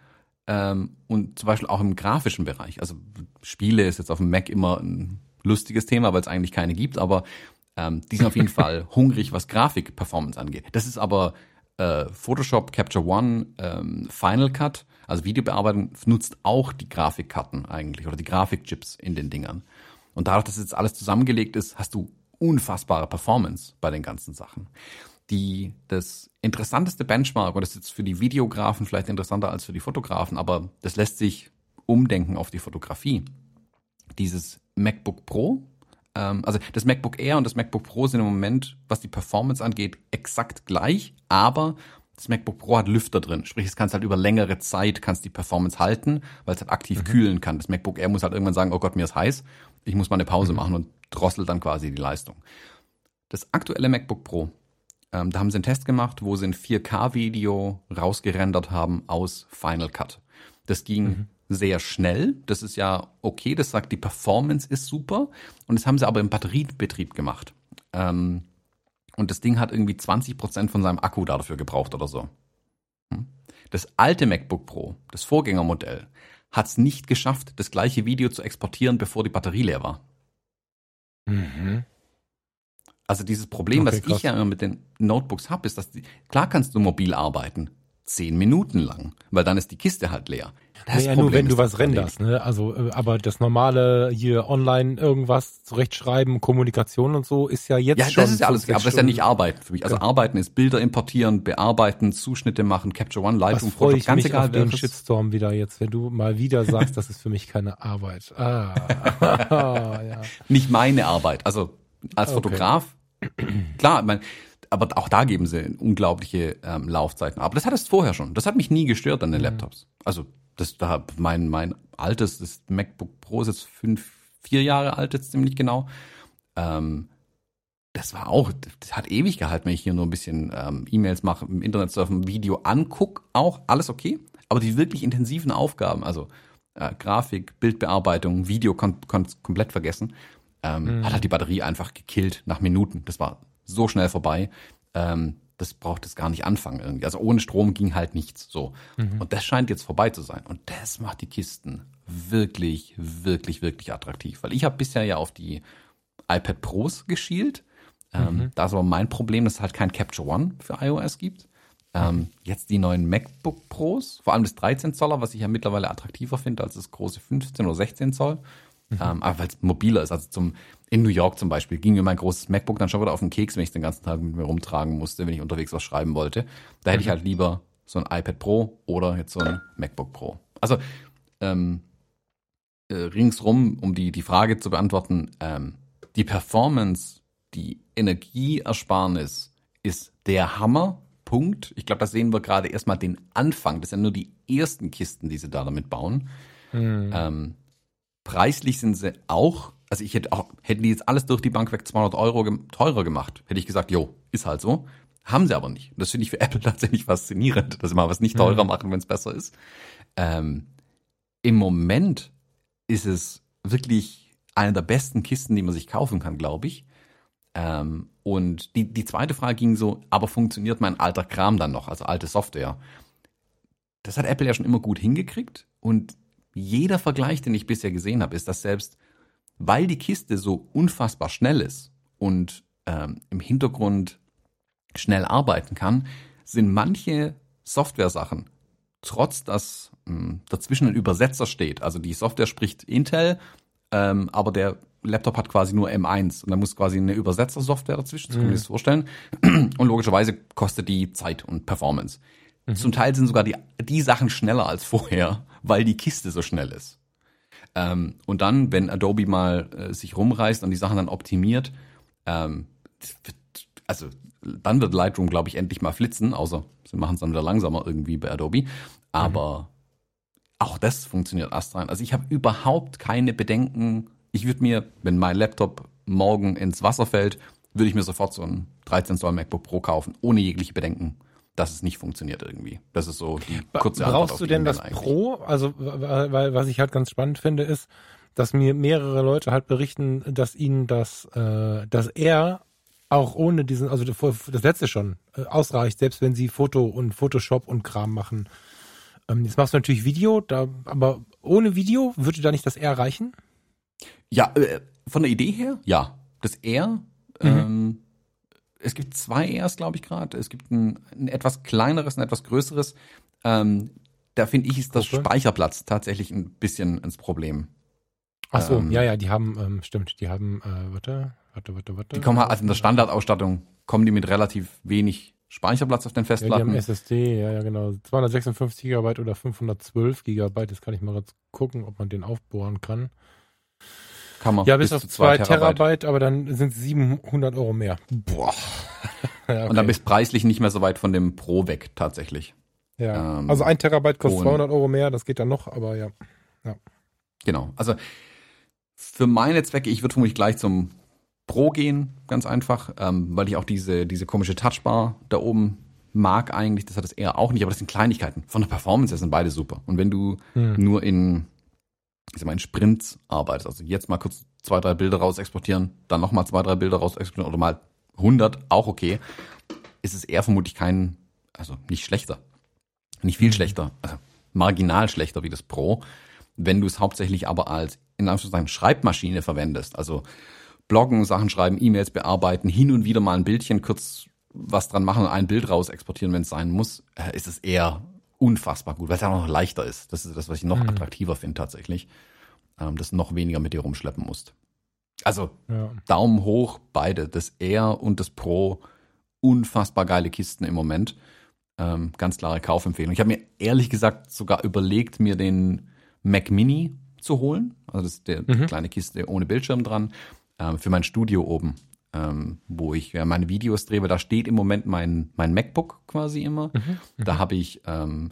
ähm, und zum Beispiel auch im grafischen Bereich. Also Spiele ist jetzt auf dem Mac immer ein lustiges Thema, weil es eigentlich keine gibt, aber ähm, die sind auf jeden [laughs] Fall hungrig, was Grafik-Performance angeht. Das ist aber äh, Photoshop, Capture One, ähm, Final Cut, also Videobearbeitung, nutzt auch die Grafikkarten eigentlich oder die Grafikchips in den Dingern. Und dadurch, dass jetzt alles zusammengelegt ist, hast du unfassbare Performance bei den ganzen Sachen. Die, das interessanteste Benchmark, und das ist jetzt für die Videografen vielleicht interessanter als für die Fotografen, aber das lässt sich umdenken auf die Fotografie. Dieses MacBook Pro ähm, also das MacBook Air und das MacBook Pro sind im Moment, was die Performance angeht, exakt gleich, aber das MacBook Pro hat Lüfter drin. Sprich, es kannst halt über längere Zeit kannst die Performance halten, weil es halt aktiv mhm. kühlen kann. Das MacBook Air muss halt irgendwann sagen, oh Gott, mir ist heiß, ich muss mal eine Pause mhm. machen und drosselt dann quasi die Leistung. Das aktuelle MacBook Pro, ähm, da haben sie einen Test gemacht, wo sie ein 4K-Video rausgerendert haben aus Final Cut. Das ging mhm sehr schnell. Das ist ja okay, das sagt, die Performance ist super. Und das haben sie aber im Batteriebetrieb gemacht. Ähm, und das Ding hat irgendwie 20 Prozent von seinem Akku dafür gebraucht oder so. Hm? Das alte MacBook Pro, das Vorgängermodell, hat es nicht geschafft, das gleiche Video zu exportieren, bevor die Batterie leer war. Mhm. Also dieses Problem, okay, was krass. ich ja immer mit den Notebooks habe, ist, dass die, klar kannst du mobil arbeiten, zehn Minuten lang, weil dann ist die Kiste halt leer. Das ja, nur wenn du was renderst, ne? Also, äh, aber das normale hier online irgendwas zurechtschreiben, Kommunikation und so ist ja jetzt ja, schon. Ja, das ist ja alles, aber das ist ja nicht Arbeiten für mich. Also ja. Arbeiten ist Bilder importieren, bearbeiten, Zuschnitte machen, Capture One, Lightroom, Photoshop, ich ganz mich egal. Auf den Shitstorm wieder jetzt, wenn du mal wieder sagst, das ist für mich keine Arbeit. Ah. [laughs] [laughs] ja. Nicht meine Arbeit. Also als okay. Fotograf, klar, mein, aber auch da geben sie unglaubliche ähm, Laufzeiten. Aber das hat es vorher schon. Das hat mich nie gestört an den mhm. Laptops. Also das da mein mein altes das MacBook Pro ist jetzt fünf vier Jahre alt jetzt ziemlich genau. Ähm, das war auch, das hat ewig gehalten, wenn ich hier nur ein bisschen ähm, E-Mails mache, im Internet surfen, Video anguck, auch alles okay. Aber die wirklich intensiven Aufgaben, also äh, Grafik, Bildbearbeitung, Video kon kon komplett vergessen, ähm, mhm. hat halt die Batterie einfach gekillt nach Minuten. Das war so schnell vorbei. Ähm, das braucht es gar nicht anfangen irgendwie. Also ohne Strom ging halt nichts so. Mhm. Und das scheint jetzt vorbei zu sein. Und das macht die Kisten wirklich, wirklich, wirklich attraktiv. Weil ich habe bisher ja auf die iPad Pros geschielt. Ähm, mhm. Da ist aber mein Problem, dass es halt kein Capture One für iOS gibt. Ähm, jetzt die neuen MacBook Pros, vor allem das 13 Zoller, was ich ja mittlerweile attraktiver finde als das große 15 oder 16 Zoll. Mhm. Ähm, aber weil es mobiler ist. Also zum, in New York zum Beispiel ging mir mein großes MacBook dann schon wieder auf den Keks, wenn ich den ganzen Tag mit mir rumtragen musste, wenn ich unterwegs was schreiben wollte. Da hätte mhm. ich halt lieber so ein iPad Pro oder jetzt so ein MacBook Pro. Also ähm, äh, ringsrum, um die, die Frage zu beantworten, ähm, die Performance, die Energieersparnis ist der Hammer. Punkt. Ich glaube, da sehen wir gerade erstmal den Anfang. Das sind nur die ersten Kisten, die sie da damit bauen. Mhm. Ähm, preislich sind sie auch, also ich hätte auch, hätten die jetzt alles durch die Bank weg 200 Euro teurer gemacht, hätte ich gesagt, jo, ist halt so. Haben sie aber nicht. Das finde ich für [laughs] Apple tatsächlich faszinierend, dass sie mal was nicht teurer mhm. machen, wenn es besser ist. Ähm, Im Moment ist es wirklich eine der besten Kisten, die man sich kaufen kann, glaube ich. Ähm, und die, die zweite Frage ging so, aber funktioniert mein alter Kram dann noch, also alte Software? Das hat Apple ja schon immer gut hingekriegt und jeder Vergleich, den ich bisher gesehen habe, ist, dass selbst weil die Kiste so unfassbar schnell ist und ähm, im Hintergrund schnell arbeiten kann, sind manche Software-Sachen, trotz dass ähm, dazwischen ein Übersetzer steht, also die Software spricht Intel, ähm, aber der Laptop hat quasi nur M1 und da muss quasi eine Übersetzersoftware dazwischen, so kann man sich das vorstellen. Und logischerweise kostet die Zeit und Performance. Mhm. Zum Teil sind sogar die, die Sachen schneller als vorher, weil die Kiste so schnell ist. Ähm, und dann, wenn Adobe mal äh, sich rumreißt und die Sachen dann optimiert, ähm, also dann wird Lightroom, glaube ich, endlich mal flitzen, außer sie machen es dann wieder langsamer irgendwie bei Adobe. Aber mhm. auch das funktioniert astrein. Also ich habe überhaupt keine Bedenken. Ich würde mir, wenn mein Laptop morgen ins Wasser fällt, würde ich mir sofort so ein 13 Zoll MacBook Pro kaufen, ohne jegliche Bedenken, dass es nicht funktioniert irgendwie. Das ist so die kurze Antwort. Brauchst du denn das Pro? Also, weil was ich halt ganz spannend finde, ist, dass mir mehrere Leute halt berichten, dass ihnen das, äh, dass er auch ohne diesen, also das letzte schon, äh, ausreicht, selbst wenn sie Foto und Photoshop und Kram machen. Ähm, jetzt machst du natürlich Video, da, aber ohne Video würde da nicht das R reichen? Ja, äh, von der Idee her, ja. Das R, mhm. ähm, es gibt zwei Rs, glaube ich, gerade. Es gibt ein, ein, etwas kleineres, ein etwas größeres. Ähm, da finde ich, ist das okay. Speicherplatz tatsächlich ein bisschen ins Problem. Ach so, ähm, ja, ja, die haben, ähm, stimmt, die haben, äh, warte, Warte, warte, warte. Die kommen halt, also in der Standardausstattung kommen die mit relativ wenig Speicherplatz auf den Festplatten. Ja, die haben SSD, ja, ja, genau. 256 GB oder 512 GB. Das kann ich mal kurz gucken, ob man den aufbohren kann. Kann man. Ja, bis, bis auf 2 Terabyte. Terabyte, aber dann sind es 700 Euro mehr. Boah. [laughs] ja, okay. Und dann bist preislich nicht mehr so weit von dem Pro weg, tatsächlich. Ja. Ähm, also ein Terabyte kostet 200 Euro mehr, das geht dann noch, aber ja. ja. Genau. Also für meine Zwecke, ich würde vermutlich gleich zum Pro gehen, ganz einfach, ähm, weil ich auch diese, diese komische Touchbar da oben mag eigentlich. Das hat es eher auch nicht, aber das sind Kleinigkeiten. Von der Performance her sind beide super. Und wenn du hm. nur in, ich sag mal, in Sprints arbeitest, also jetzt mal kurz zwei, drei Bilder raus exportieren, dann nochmal zwei, drei Bilder raus exportieren oder mal 100, auch okay, ist es eher vermutlich kein, also nicht schlechter. Nicht viel schlechter, also marginal schlechter wie das Pro. Wenn du es hauptsächlich aber als, in Anführungszeichen, Schreibmaschine verwendest, also bloggen, Sachen schreiben, E-Mails bearbeiten, hin und wieder mal ein Bildchen kurz was dran machen und ein Bild raus exportieren, wenn es sein muss, äh, ist es eher unfassbar gut, weil es ja noch leichter ist. Das ist das, was ich noch mhm. attraktiver finde tatsächlich, ähm, dass du noch weniger mit dir rumschleppen musst. Also ja. Daumen hoch, beide, das R und das Pro, unfassbar geile Kisten im Moment. Ähm, ganz klare Kaufempfehlung. Ich habe mir ehrlich gesagt sogar überlegt, mir den Mac Mini zu holen. Also das ist der mhm. kleine Kiste ohne Bildschirm dran ähm, für mein Studio oben, ähm, wo ich ja, meine Videos drehe. Da steht im Moment mein, mein MacBook quasi immer. Mhm, mhm. da habe ich ähm,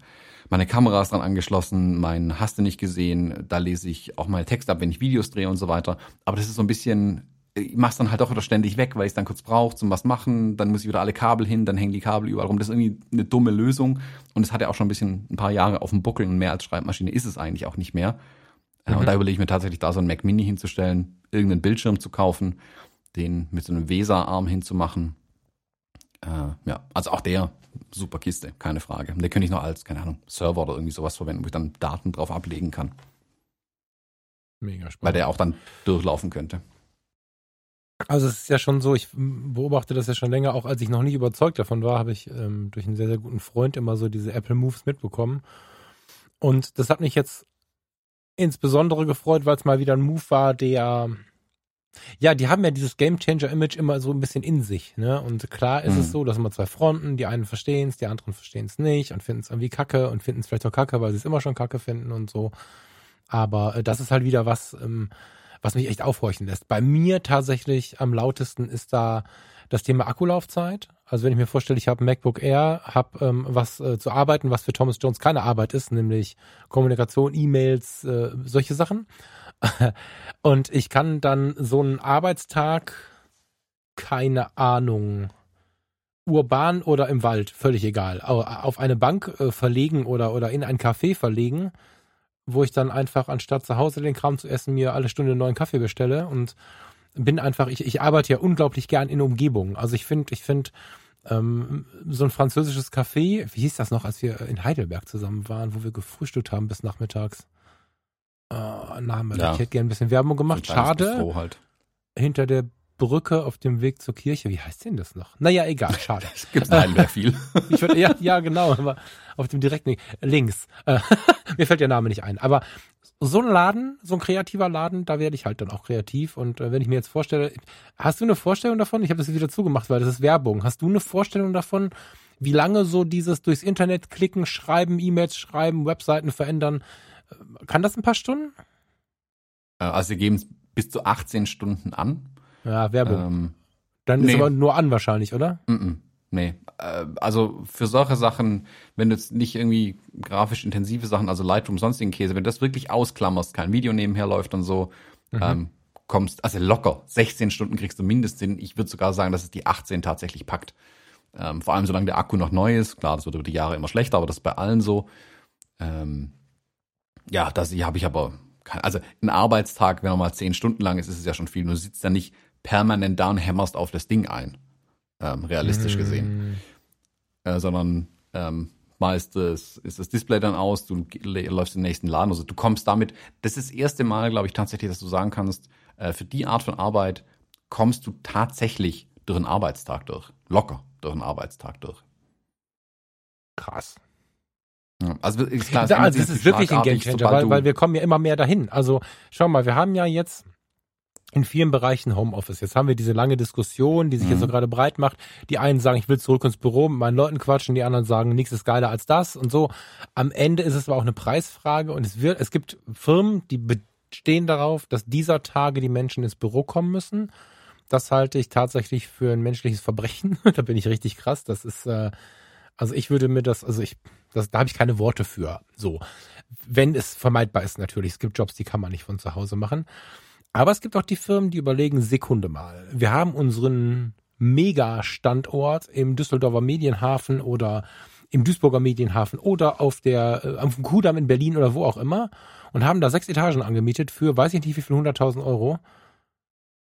meine Kameras dran angeschlossen, mein Hast du nicht gesehen, da lese ich auch meine Texte ab, wenn ich Videos drehe und so weiter. Aber das ist so ein bisschen, ich mach's dann halt auch wieder ständig weg, weil ich es dann kurz brauche zum was machen, dann muss ich wieder alle Kabel hin, dann hängen die Kabel überall rum. Das ist irgendwie eine dumme Lösung und es hat ja auch schon ein bisschen ein paar Jahre auf dem Buckel und mehr als Schreibmaschine ist es eigentlich auch nicht mehr. Mhm. Und da überlege ich mir tatsächlich da so einen Mac Mini hinzustellen, irgendeinen Bildschirm zu kaufen, den mit so einem Weser-Arm hinzumachen. Äh, ja, also auch der super Kiste, keine Frage. Den könnte ich noch als, keine Ahnung, Server oder irgendwie sowas verwenden, wo ich dann Daten drauf ablegen kann. Mega spannend. Weil der auch dann durchlaufen könnte. Also es ist ja schon so, ich beobachte das ja schon länger, auch als ich noch nicht überzeugt davon war, habe ich ähm, durch einen sehr, sehr guten Freund immer so diese Apple Moves mitbekommen. Und das hat mich jetzt insbesondere gefreut, weil es mal wieder ein Move war, der ja, die haben ja dieses Game Changer Image immer so ein bisschen in sich, ne? Und klar ist mhm. es so, dass immer zwei Fronten, die einen verstehen es, die anderen verstehen es nicht und finden es irgendwie kacke und finden es vielleicht auch kacke, weil sie es immer schon kacke finden und so. Aber äh, das ist halt wieder was, ähm, was mich echt aufhorchen lässt. Bei mir tatsächlich am lautesten ist da das Thema Akkulaufzeit. Also wenn ich mir vorstelle, ich habe MacBook Air, habe ähm, was äh, zu arbeiten, was für Thomas Jones keine Arbeit ist, nämlich Kommunikation, E-Mails, äh, solche Sachen. Und ich kann dann so einen Arbeitstag, keine Ahnung, urban oder im Wald, völlig egal, auf eine Bank äh, verlegen oder, oder in ein Café verlegen wo ich dann einfach anstatt zu Hause den Kram zu essen mir alle Stunde einen neuen Kaffee bestelle und bin einfach, ich, ich arbeite ja unglaublich gern in Umgebung. Also ich finde, ich finde, ähm, so ein französisches Café, wie hieß das noch, als wir in Heidelberg zusammen waren, wo wir gefrühstückt haben bis nachmittags? Äh, Name, ja. ich hätte gerne ein bisschen Werbung gemacht. Schade. Halt. Hinter der Brücke auf dem Weg zur Kirche. Wie heißt denn das noch? Naja, egal, schade. [laughs] es gibt Heidelberg viel. [laughs] ich würd, ja, ja, genau, aber auf dem direkten Weg. Links. Äh, [laughs] mir fällt der Name nicht ein. Aber so ein Laden, so ein kreativer Laden, da werde ich halt dann auch kreativ. Und äh, wenn ich mir jetzt vorstelle, hast du eine Vorstellung davon? Ich habe das wieder zugemacht, weil das ist Werbung. Hast du eine Vorstellung davon, wie lange so dieses durchs Internet klicken, schreiben, E-Mails schreiben, Webseiten verändern, kann das ein paar Stunden? Äh, also wir geben es bis zu 18 Stunden an. Ja, Werbung. Ähm, Dann nee. ist aber nur an wahrscheinlich, oder? Mm -mm. Nee. Äh, also für solche Sachen, wenn du jetzt nicht irgendwie grafisch intensive Sachen, also Lightroom, sonstigen Käse, wenn du das wirklich ausklammerst, kein Video nebenher läuft und so, mhm. ähm, kommst, also locker, 16 Stunden kriegst du mindestens Ich würde sogar sagen, dass es die 18 tatsächlich packt. Ähm, vor allem solange der Akku noch neu ist. Klar, das wird über die Jahre immer schlechter, aber das ist bei allen so. Ähm, ja, das habe ich aber, also ein Arbeitstag, wenn er mal 10 Stunden lang ist, ist es ja schon viel. Du sitzt ja nicht permanent da und hämmerst auf das Ding ein, ähm, realistisch mm. gesehen. Äh, sondern ähm, mal ist das, ist das Display dann aus, du läufst in den nächsten Laden, also du kommst damit, das ist das erste Mal, glaube ich, tatsächlich, dass du sagen kannst, äh, für die Art von Arbeit kommst du tatsächlich durch einen Arbeitstag durch. Locker durch einen Arbeitstag durch. Krass. Also ist klar, also, das ist wirklich ein Gamechanger, weil, weil wir kommen ja immer mehr dahin. Also schau mal, wir haben ja jetzt in vielen Bereichen Homeoffice. Jetzt haben wir diese lange Diskussion, die sich mhm. jetzt so gerade breit macht. Die einen sagen, ich will zurück ins Büro mit meinen Leuten quatschen, die anderen sagen, nichts ist geiler als das und so. Am Ende ist es aber auch eine Preisfrage und es wird, es gibt Firmen, die bestehen darauf, dass dieser Tage die Menschen ins Büro kommen müssen. Das halte ich tatsächlich für ein menschliches Verbrechen. [laughs] da bin ich richtig krass. Das ist, äh, also ich würde mir das, also ich, das, da habe ich keine Worte für. So, wenn es vermeidbar ist natürlich. Es gibt Jobs, die kann man nicht von zu Hause machen. Aber es gibt auch die Firmen, die überlegen, Sekunde mal. Wir haben unseren Mega-Standort im Düsseldorfer Medienhafen oder im Duisburger Medienhafen oder auf der, äh, am Kudamm in Berlin oder wo auch immer und haben da sechs Etagen angemietet für weiß ich nicht wie viel, 100.000 Euro.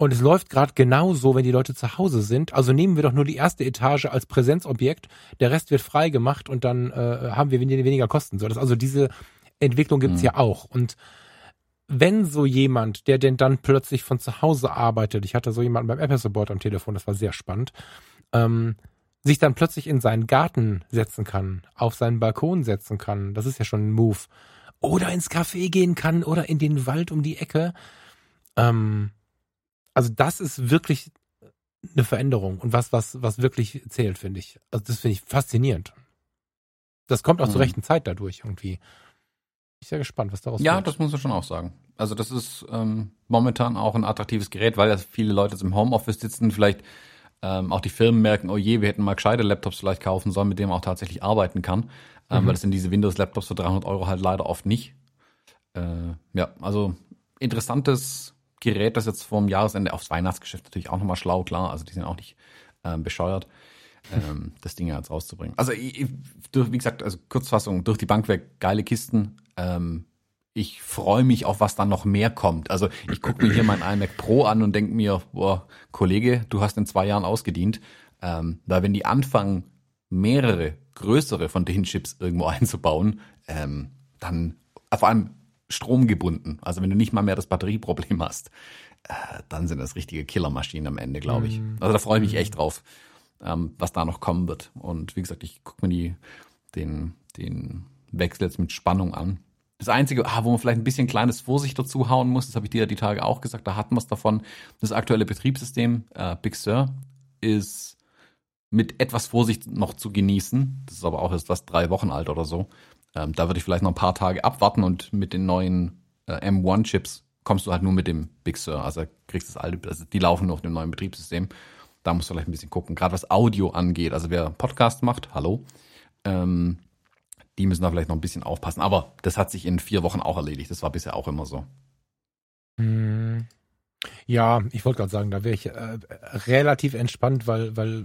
Und es läuft gerade genauso, wenn die Leute zu Hause sind. Also nehmen wir doch nur die erste Etage als Präsenzobjekt, der Rest wird frei gemacht und dann äh, haben wir weniger Kosten. So, das, also diese Entwicklung gibt's mhm. ja auch. Und wenn so jemand, der denn dann plötzlich von zu Hause arbeitet, ich hatte so jemanden beim Apple Support am Telefon, das war sehr spannend, ähm, sich dann plötzlich in seinen Garten setzen kann, auf seinen Balkon setzen kann, das ist ja schon ein Move, oder ins Café gehen kann oder in den Wald um die Ecke. Ähm, also das ist wirklich eine Veränderung und was, was, was wirklich zählt, finde ich. Also das finde ich faszinierend. Das kommt auch mhm. zur rechten Zeit dadurch irgendwie bin sehr gespannt, was daraus ja, wird. Ja, das muss man schon auch sagen. Also das ist ähm, momentan auch ein attraktives Gerät, weil ja viele Leute jetzt im Homeoffice sitzen, vielleicht ähm, auch die Firmen merken, oh je, wir hätten mal gescheite Laptops vielleicht kaufen sollen, mit denen man auch tatsächlich arbeiten kann. Ähm, mhm. Weil das sind diese Windows-Laptops für 300 Euro halt leider oft nicht. Äh, ja, also interessantes Gerät, das jetzt vor dem Jahresende aufs Weihnachtsgeschäft natürlich auch nochmal schlau, klar. Also die sind auch nicht ähm, bescheuert, ähm, [laughs] das Ding jetzt rauszubringen. Also ich, wie gesagt, also Kurzfassung, durch die Bank weg, geile Kisten, ähm, ich freue mich auf, was dann noch mehr kommt. Also ich gucke mir hier mein [clears throat] iMac Pro an und denke mir, boah, Kollege, du hast in zwei Jahren ausgedient. Ähm, da wenn die anfangen, mehrere größere von den Chips irgendwo [laughs] einzubauen, ähm, dann vor allem stromgebunden. Also wenn du nicht mal mehr das Batterieproblem hast, äh, dann sind das richtige Killermaschinen am Ende, glaube ich. Mhm. Also da freue ich mich echt drauf, ähm, was da noch kommen wird. Und wie gesagt, ich gucke mir die, den, den Wechsel jetzt mit Spannung an. Das Einzige, ah, wo man vielleicht ein bisschen kleines Vorsicht dazu hauen muss, das habe ich dir ja die Tage auch gesagt, da hatten wir es davon, das aktuelle Betriebssystem äh, Big Sur ist mit etwas Vorsicht noch zu genießen. Das ist aber auch erst was drei Wochen alt oder so. Ähm, da würde ich vielleicht noch ein paar Tage abwarten und mit den neuen äh, M1-Chips kommst du halt nur mit dem Big Sur. Also kriegst das alte, also die laufen nur auf dem neuen Betriebssystem. Da musst du vielleicht ein bisschen gucken. Gerade was Audio angeht, also wer Podcast macht, hallo, ähm, die müssen da vielleicht noch ein bisschen aufpassen. Aber das hat sich in vier Wochen auch erledigt. Das war bisher auch immer so. Hm. Ja, ich wollte gerade sagen, da wäre ich äh, relativ entspannt, weil, weil,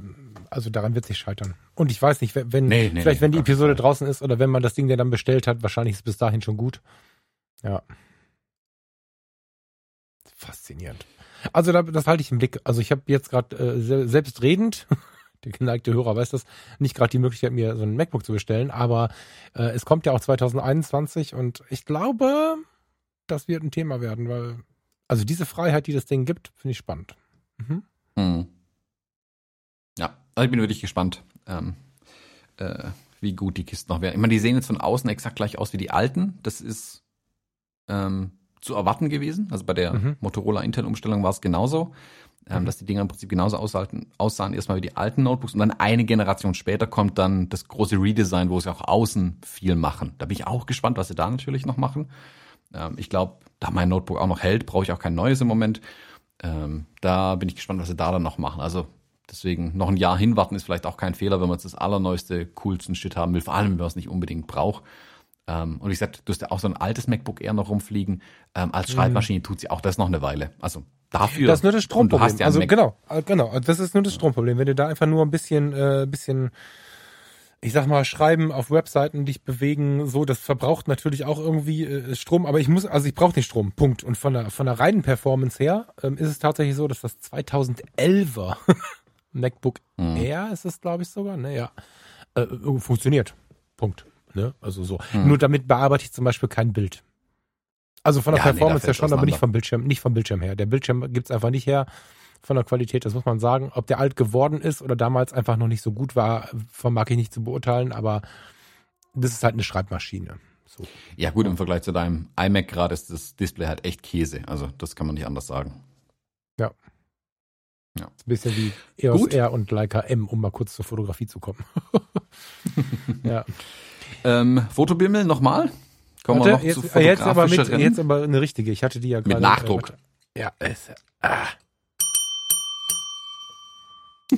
also daran wird sich scheitern. Und ich weiß nicht, wenn, nee, nee, vielleicht nee, wenn die Episode draußen ist oder wenn man das Ding ja dann bestellt hat, wahrscheinlich ist es bis dahin schon gut. Ja. Faszinierend. Also da, das halte ich im Blick. Also ich habe jetzt gerade äh, selbstredend, [laughs] der geneigte Hörer weiß das, nicht gerade die Möglichkeit, mir so ein MacBook zu bestellen, aber äh, es kommt ja auch 2021 und ich glaube, das wird ein Thema werden, weil also diese Freiheit, die das Ding gibt, finde ich spannend. Mhm. Hm. Also ich bin wirklich gespannt, ähm, äh, wie gut die Kisten noch werden. Ich meine, die sehen jetzt von außen exakt gleich aus wie die alten. Das ist ähm, zu erwarten gewesen. Also bei der mhm. Motorola Intel-Umstellung war es genauso, ähm, mhm. dass die Dinger im Prinzip genauso aussahen, aussahen erstmal wie die alten Notebooks und dann eine Generation später kommt dann das große Redesign, wo sie auch außen viel machen. Da bin ich auch gespannt, was sie da natürlich noch machen. Ähm, ich glaube, da mein Notebook auch noch hält, brauche ich auch kein neues im Moment. Ähm, da bin ich gespannt, was sie da dann noch machen. Also deswegen noch ein Jahr hinwarten ist vielleicht auch kein Fehler, wenn man jetzt das allerneueste, coolsten Shit haben will, vor allem wenn man es nicht unbedingt braucht. Ähm, und ich sagte, du hast ja auch so ein altes MacBook Air noch rumfliegen. Ähm, als mhm. Schreibmaschine tut sie auch das noch eine Weile. Also dafür. Das ist nur das Stromproblem. Ja also genau, äh, genau. Das ist nur das Stromproblem. Wenn du da einfach nur ein bisschen, äh, bisschen ich sag mal, schreiben auf Webseiten, dich bewegen, so, das verbraucht natürlich auch irgendwie äh, Strom, aber ich muss, also ich brauche den Strom, Punkt. Und von der, von der reinen Performance her ähm, ist es tatsächlich so, dass das 2011er MacBook mhm. Air ist es, glaube ich, sogar, ne, ja, äh, funktioniert. Punkt. Ne? Also so. Mhm. Nur damit bearbeite ich zum Beispiel kein Bild. Also von der ja, Performance nee, her schon, aber nicht vom Bildschirm, nicht vom Bildschirm her. Der Bildschirm gibt's einfach nicht her von der Qualität, das muss man sagen. Ob der alt geworden ist oder damals einfach noch nicht so gut war, vermag ich nicht zu beurteilen, aber das ist halt eine Schreibmaschine. So. Ja gut, im Vergleich zu deinem iMac gerade ist das Display halt echt Käse. Also das kann man nicht anders sagen. Ja. Ein bisschen wie EOS gut. R und Leica M, um mal kurz zur Fotografie zu kommen. [laughs] ja. Ähm, Fotobimmel nochmal? Kommen Warte, wir noch jetzt, zu jetzt aber mit, Jetzt aber eine richtige. Ich hatte die ja gerade. Mit Nachdruck. Äh, ja, es, ah. [laughs]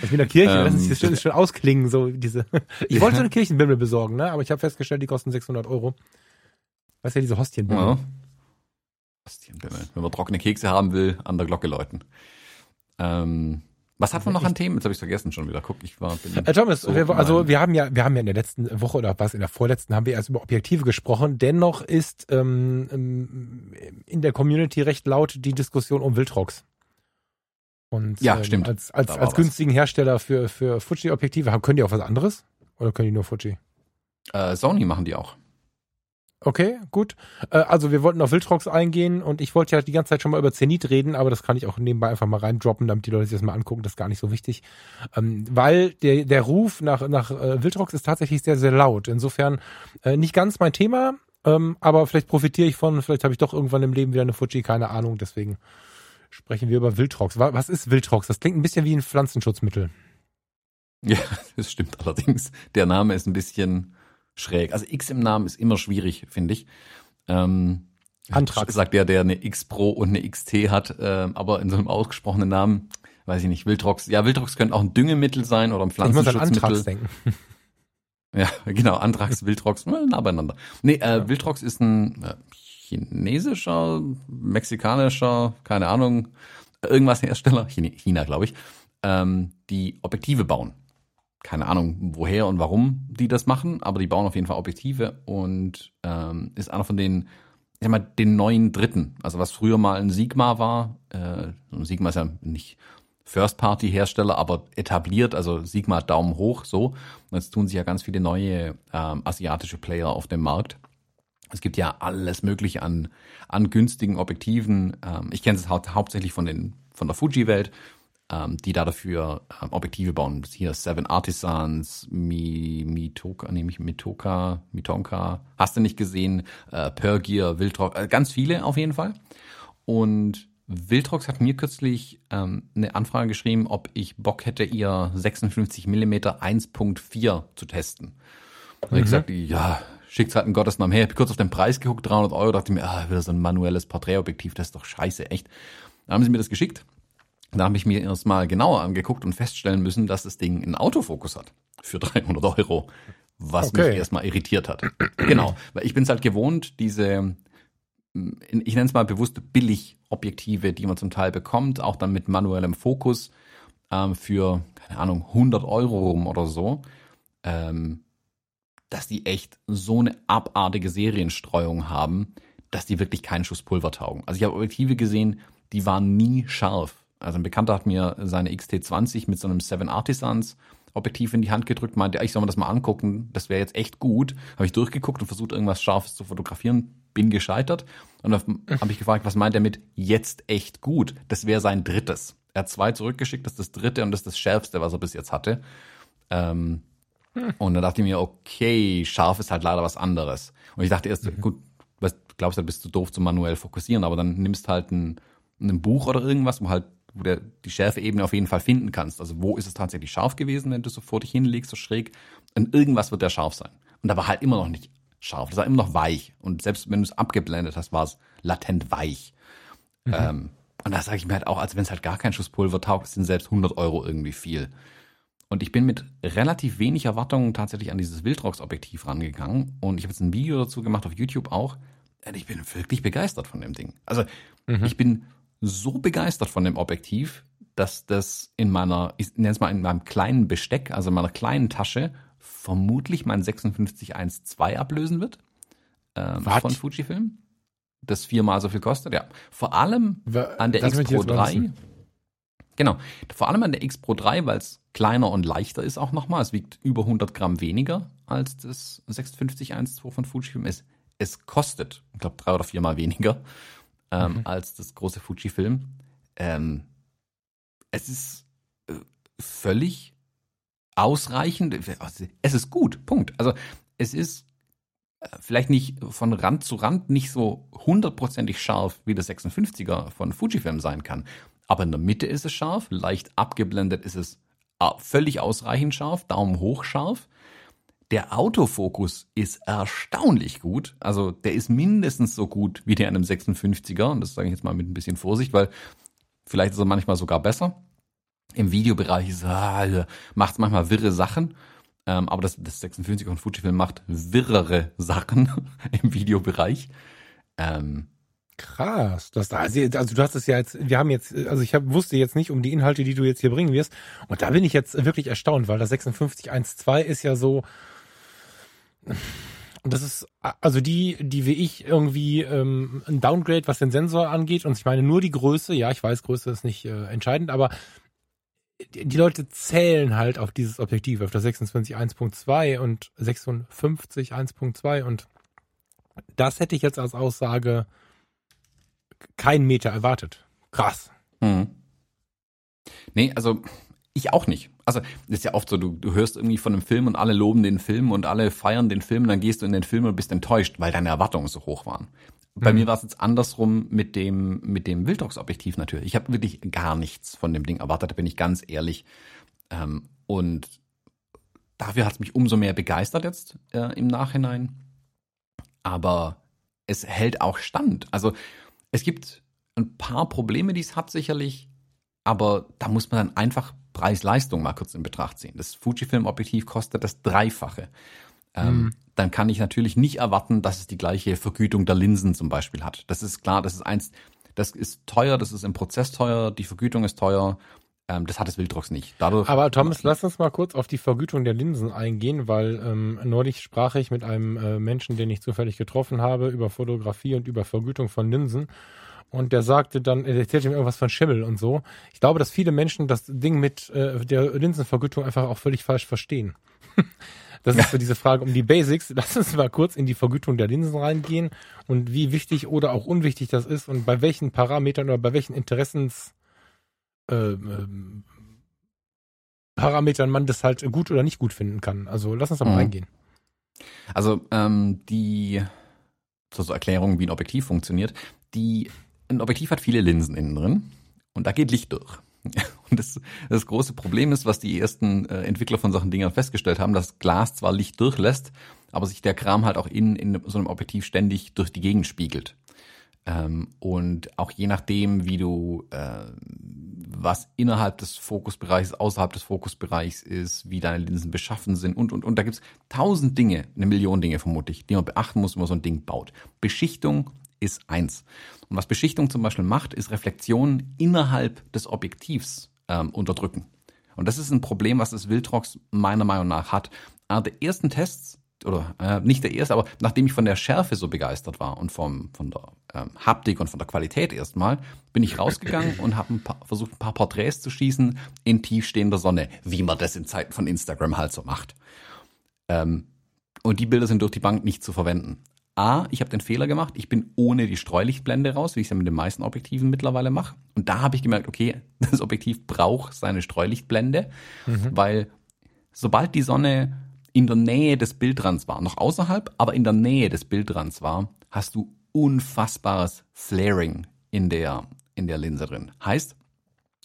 Das mit der Kirche, ähm, das ist schon, schon ausklingen, so diese. [laughs] Ich wollte so eine Kirchenbimmel besorgen, ne? Aber ich habe festgestellt, die kosten 600 Euro. Weißt du, ja, diese Hostienbimmel. Ja. Hostienbimmel. Wenn man trockene Kekse haben will, an der Glocke läuten. Ähm, was hat man noch an Themen? Jetzt habe ich vergessen schon wieder. Guck, ich war. Bin äh, Thomas, so wir, also wir haben ja, wir haben ja in der letzten Woche oder was in der vorletzten haben wir erst über Objektive gesprochen. Dennoch ist ähm, ähm in der Community recht laut die Diskussion um Wildrocks. Und ja, ähm, stimmt. als, als, als günstigen Hersteller für, für Fuji-Objektive haben, können die auch was anderes? Oder können die nur Fuji? Äh, Sony machen die auch. Okay, gut. Äh, also wir wollten auf Wildrocks eingehen und ich wollte ja die ganze Zeit schon mal über Zenit reden, aber das kann ich auch nebenbei einfach mal reindroppen, damit die Leute sich das mal angucken. Das ist gar nicht so wichtig. Ähm, weil der, der Ruf nach, nach äh, Wildrocks ist tatsächlich sehr, sehr laut. Insofern äh, nicht ganz mein Thema, ähm, aber vielleicht profitiere ich von, vielleicht habe ich doch irgendwann im Leben wieder eine Fuji, keine Ahnung. Deswegen sprechen wir über Wildrox. Was ist Wildrox? Das klingt ein bisschen wie ein Pflanzenschutzmittel. Ja, [laughs] das stimmt allerdings. Der Name ist ein bisschen schräg. Also X im Namen ist immer schwierig, finde ich. Ähm, Antrag. Sagt der, der eine X Pro und eine XT hat, äh, aber in so einem ausgesprochenen Namen, weiß ich nicht, Wildrox. Ja, Wildrox könnte auch ein Düngemittel sein oder ein Pflanzenschutzmittel. Ich muss an Antrax denken. [laughs] Ja, genau, Antrax, Wildrox, nah beieinander. Nee, äh, ja. Wildrox ist ein äh, chinesischer, mexikanischer, keine Ahnung, irgendwas Hersteller, China, China glaube ich, ähm, die Objektive bauen. Keine Ahnung, woher und warum die das machen, aber die bauen auf jeden Fall Objektive und ähm, ist einer von den, ich sag mal, den neuen Dritten. Also was früher mal ein Sigma war, äh, Sigma ist ja nicht First-Party-Hersteller, aber etabliert, also Sigma Daumen hoch, so. Und jetzt tun sich ja ganz viele neue ähm, asiatische Player auf dem Markt Es gibt ja alles Mögliche an, an günstigen Objektiven. Ähm, ich kenne es hau hauptsächlich von, den, von der Fuji-Welt, ähm, die da dafür ähm, Objektive bauen. Hier Seven Artisans, Mi, Mitoka, nee, Mitoka, Mitonka, hast du nicht gesehen, äh, Pergear, Wildrock, äh, ganz viele auf jeden Fall. Und Wildrox hat mir kürzlich ähm, eine Anfrage geschrieben, ob ich Bock hätte, ihr 56 mm 1.4 zu testen. Und mhm. ich gesagt, ja, schickt's halt in Gottes Namen her. Ich hab kurz auf den Preis geguckt, 300 Euro, dachte mir, ah, wieder so ein manuelles Porträtobjektiv, das ist doch scheiße, echt. Dann haben sie mir das geschickt. Da habe ich mir erstmal genauer angegukt und feststellen müssen, dass das Ding einen Autofokus hat. Für 300 Euro. Was okay. mich erstmal irritiert hat. genau. Weil ich bin es halt gewohnt, diese, ich nenne es mal bewusst billig Objektive, die man zum Teil bekommt, auch dann mit manuellem Fokus ähm, für, keine Ahnung, 100 Euro rum oder so. Ähm, dass die echt so eine abartige Serienstreuung haben, dass die wirklich keinen Schuss Pulver taugen. Also ich habe Objektive gesehen, die waren nie scharf. Also ein Bekannter hat mir seine XT20 mit so einem Seven Artisans Objektiv in die Hand gedrückt, meinte, ich soll mir das mal angucken, das wäre jetzt echt gut. Habe ich durchgeguckt und versucht, irgendwas Scharfes zu fotografieren, bin gescheitert. Und dann habe ich gefragt, was meint er mit jetzt echt gut? Das wäre sein drittes. Er hat zwei zurückgeschickt, das ist das dritte und das ist das schärfste, was er bis jetzt hatte. Ähm, und dann dachte ich mir, okay, scharf ist halt leider was anderes. Und ich dachte erst, mhm. gut, was, glaubst du, bist du doof zu manuell fokussieren, aber dann nimmst halt ein, ein Buch oder irgendwas, wo halt wo du die Schärfeebene auf jeden Fall finden kannst. Also wo ist es tatsächlich scharf gewesen, wenn du so vor dich hinlegst, so schräg. Und irgendwas wird der scharf sein. Und da war halt immer noch nicht scharf. Das war immer noch weich. Und selbst wenn du es abgeblendet hast, war es latent weich. Mhm. Ähm, und da sage ich mir halt auch, als wenn es halt gar kein Schusspulver taugt, sind selbst 100 Euro irgendwie viel. Und ich bin mit relativ wenig Erwartungen tatsächlich an dieses Wildrox-Objektiv rangegangen. Und ich habe jetzt ein Video dazu gemacht auf YouTube auch. Und ich bin wirklich begeistert von dem Ding. Also mhm. ich bin so begeistert von dem Objektiv, dass das in meiner, ich nenne es mal in meinem kleinen Besteck, also in meiner kleinen Tasche, vermutlich mein 5612 ablösen wird. Ähm, von Fujifilm. Das viermal so viel kostet, ja. Vor allem an der X Pro 3. Genau. Vor allem an der X Pro 3, weil es kleiner und leichter ist auch nochmal. Es wiegt über 100 Gramm weniger als das 5612 von Fujifilm. Es, es kostet, ich glaube, drei oder viermal weniger ähm, mhm. als das große Fujifilm. Ähm, es ist äh, völlig ausreichend. Es ist gut, Punkt. Also es ist äh, vielleicht nicht von Rand zu Rand nicht so hundertprozentig scharf, wie das 56er von Fujifilm sein kann. Aber in der Mitte ist es scharf, leicht abgeblendet ist es äh, völlig ausreichend scharf, Daumen hoch scharf. Der Autofokus ist erstaunlich gut. Also der ist mindestens so gut wie der an einem 56er. Und das sage ich jetzt mal mit ein bisschen Vorsicht, weil vielleicht ist er manchmal sogar besser. Im Videobereich ist, ah, macht es manchmal wirre Sachen. Ähm, aber das, das 56er von Fujifilm macht wirrere Sachen [laughs] im Videobereich. Ähm, Krass, das also, also du hast es ja jetzt, wir haben jetzt, also ich hab, wusste jetzt nicht um die Inhalte, die du jetzt hier bringen wirst, und da bin ich jetzt wirklich erstaunt, weil das 5612 ist ja so, das ist also die, die wie ich irgendwie ähm, ein Downgrade, was den Sensor angeht. Und ich meine nur die Größe. Ja, ich weiß, Größe ist nicht äh, entscheidend, aber die, Leute zählen halt auf dieses Objektiv, auf das 26 1.2 und 56 1.2 und das hätte ich jetzt als Aussage keinen Meter erwartet. Krass. Mhm. Nee, also ich auch nicht. Also, das ist ja oft so, du, du hörst irgendwie von einem Film und alle loben den Film und alle feiern den Film, dann gehst du in den Film und bist enttäuscht, weil deine Erwartungen so hoch waren. Bei mhm. mir war es jetzt andersrum mit dem, mit dem Wildrox-Objektiv natürlich. Ich habe wirklich gar nichts von dem Ding erwartet, da bin ich ganz ehrlich. Ähm, und dafür hat es mich umso mehr begeistert jetzt äh, im Nachhinein. Aber es hält auch stand. Also es gibt ein paar Probleme, die es hat sicherlich, aber da muss man dann einfach Preis-Leistung mal kurz in Betracht ziehen. Das Fujifilm-Objektiv kostet das Dreifache. Ähm, mhm. Dann kann ich natürlich nicht erwarten, dass es die gleiche Vergütung der Linsen zum Beispiel hat. Das ist klar, das ist eins, das ist teuer, das ist im Prozess teuer, die Vergütung ist teuer. Ähm, das hat das Wildrox nicht. Dadurch Aber Thomas, lass uns mal kurz auf die Vergütung der Linsen eingehen, weil ähm, neulich sprach ich mit einem äh, Menschen, den ich zufällig getroffen habe, über Fotografie und über Vergütung von Linsen. Und der sagte dann, er erzählte mir irgendwas von Schimmel und so. Ich glaube, dass viele Menschen das Ding mit äh, der Linsenvergütung einfach auch völlig falsch verstehen. [laughs] Das ist so diese Frage um die Basics. Lass uns mal kurz in die Vergütung der Linsen reingehen und wie wichtig oder auch unwichtig das ist und bei welchen Parametern oder bei welchen Interessens äh, Parametern man das halt gut oder nicht gut finden kann. Also lass uns da mal mhm. reingehen. Also ähm, die zur Erklärung, wie ein Objektiv funktioniert. Die, ein Objektiv hat viele Linsen innen drin und da geht Licht durch. [laughs] Und das, das große Problem ist, was die ersten äh, Entwickler von solchen Dingern festgestellt haben, dass Glas zwar Licht durchlässt, aber sich der Kram halt auch in, in so einem Objektiv ständig durch die Gegend spiegelt. Ähm, und auch je nachdem, wie du, äh, was innerhalb des Fokusbereichs, außerhalb des Fokusbereichs ist, wie deine Linsen beschaffen sind und, und, und da gibt's tausend Dinge, eine Million Dinge vermutlich, die man beachten muss, wenn man so ein Ding baut. Beschichtung ist eins. Und was Beschichtung zum Beispiel macht, ist Reflexion innerhalb des Objektivs ähm, unterdrücken. Und das ist ein Problem, was das Wildrox meiner Meinung nach hat. Einer der ersten Tests, oder äh, nicht der erste, aber nachdem ich von der Schärfe so begeistert war und vom, von der ähm, Haptik und von der Qualität erstmal, bin ich rausgegangen und habe versucht, ein paar Porträts zu schießen in tiefstehender Sonne, wie man das in Zeiten von Instagram halt so macht. Ähm, und die Bilder sind durch die Bank nicht zu verwenden. A, ich habe den Fehler gemacht, ich bin ohne die Streulichtblende raus, wie ich es ja mit den meisten Objektiven mittlerweile mache. Und da habe ich gemerkt, okay, [laughs] das Objektiv braucht seine Streulichtblende, mhm. weil sobald die Sonne in der Nähe des Bildrands war, noch außerhalb, aber in der Nähe des Bildrands war, hast du unfassbares Flaring in der, in der Linse drin. Heißt,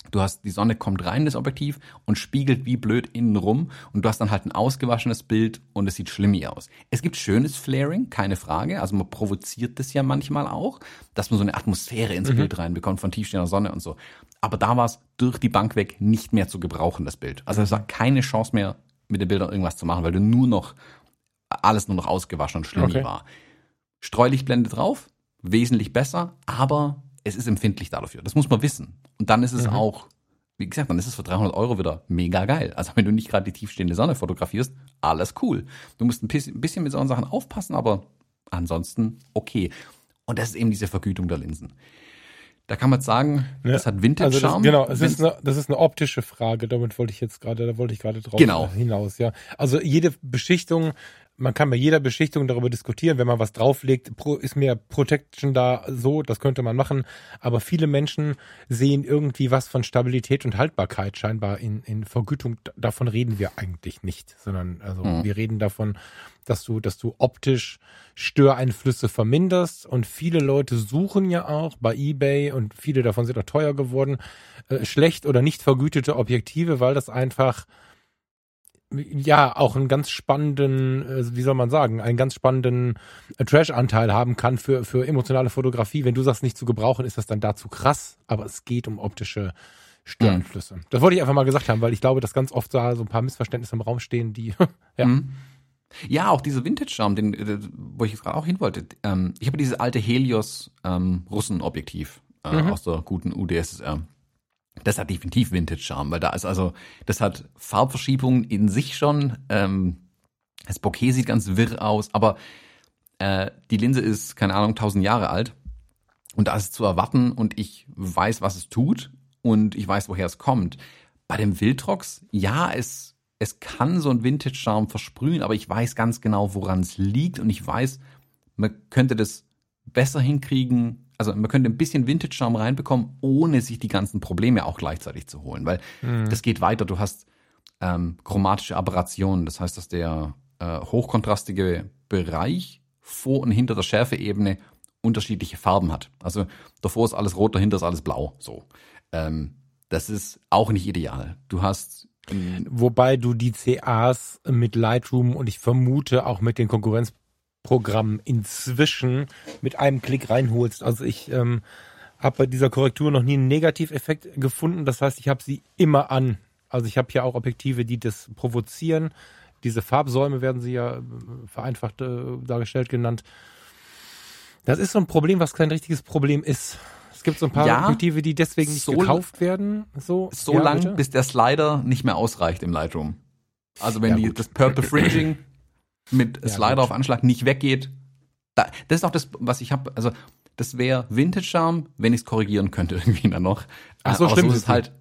Du hast, die Sonne kommt rein in das Objektiv und spiegelt wie blöd innen rum und du hast dann halt ein ausgewaschenes Bild und es sieht schlimmi aus. Es gibt schönes Flaring, keine Frage. Also man provoziert das ja manchmal auch, dass man so eine Atmosphäre ins mhm. Bild reinbekommt von tiefstehender Sonne und so. Aber da war es durch die Bank weg nicht mehr zu gebrauchen, das Bild. Also es war keine Chance mehr, mit den Bildern irgendwas zu machen, weil du nur noch, alles nur noch ausgewaschen und schlimmi okay. war. Streulichtblende drauf, wesentlich besser, aber es ist empfindlich dafür. Das muss man wissen. Und dann ist es mhm. auch, wie gesagt, dann ist es für 300 Euro wieder mega geil. Also wenn du nicht gerade die tiefstehende Sonne fotografierst, alles cool. Du musst ein bisschen mit solchen Sachen aufpassen, aber ansonsten okay. Und das ist eben diese Vergütung der Linsen. Da kann man sagen, ja. das hat Vintage-Charme. Also genau, es ist eine, das ist eine optische Frage. Damit wollte ich jetzt gerade, da wollte ich gerade drauf genau. hinaus. Ja, also jede Beschichtung man kann bei jeder Beschichtung darüber diskutieren, wenn man was drauflegt, ist mehr Protection da so, das könnte man machen. Aber viele Menschen sehen irgendwie was von Stabilität und Haltbarkeit scheinbar in, in Vergütung. Davon reden wir eigentlich nicht, sondern also mhm. wir reden davon, dass du, dass du optisch Störeinflüsse verminderst und viele Leute suchen ja auch bei eBay und viele davon sind auch teuer geworden, äh, schlecht oder nicht vergütete Objektive, weil das einfach ja auch einen ganz spannenden, äh, wie soll man sagen, einen ganz spannenden äh, Trash-Anteil haben kann für, für emotionale Fotografie. Wenn du sagst, nicht zu gebrauchen, ist das dann dazu krass, aber es geht um optische Störeinflüsse. Mhm. Das wollte ich einfach mal gesagt haben, weil ich glaube, dass ganz oft da so ein paar Missverständnisse im Raum stehen, die, [laughs] ja. Mhm. Ja, auch dieser Vintage-Charme, den, äh, wo ich jetzt gerade auch hin wollte. Ähm, ich habe dieses alte Helios ähm, Russen-Objektiv äh, mhm. aus der guten UDSSR. Das hat definitiv Vintage-Charme, weil da ist also, das hat Farbverschiebungen in sich schon. Ähm, das Bokeh sieht ganz wirr aus, aber äh, die Linse ist, keine Ahnung, tausend Jahre alt. Und da ist es zu erwarten und ich weiß, was es tut und ich weiß, woher es kommt. Bei dem Wildrox, ja, es, es kann so ein Vintage-Charme versprühen, aber ich weiß ganz genau, woran es liegt und ich weiß, man könnte das besser hinkriegen, also man könnte ein bisschen Vintage-Charme reinbekommen, ohne sich die ganzen Probleme auch gleichzeitig zu holen, weil mhm. das geht weiter. Du hast ähm, chromatische Aberrationen, das heißt, dass der äh, hochkontrastige Bereich vor und hinter der Schärfeebene unterschiedliche Farben hat. Also davor ist alles rot, dahinter ist alles blau. So, ähm, das ist auch nicht ideal. Du hast Wobei du die CAs mit Lightroom und ich vermute auch mit den Konkurrenz Programm inzwischen mit einem Klick reinholst. Also ich ähm, habe bei dieser Korrektur noch nie einen Negativeffekt gefunden. Das heißt, ich habe sie immer an. Also ich habe hier auch Objektive, die das provozieren. Diese Farbsäume werden sie ja äh, vereinfacht äh, dargestellt genannt. Das ist so ein Problem, was kein richtiges Problem ist. Es gibt so ein paar ja, Objektive, die deswegen nicht so gekauft werden. So, so ja, lang, bitte? bis der Slider nicht mehr ausreicht im Lightroom. Also wenn ja, die, das Purple Fringing [clears throat] [clears throat] mit ja, Slider gut. auf Anschlag nicht weggeht. Da, das ist auch das, was ich habe. Also das wäre Vintage Charm, wenn ich es korrigieren könnte [laughs] irgendwie dann noch. Ach so, Aber stimmt. So ist es halt.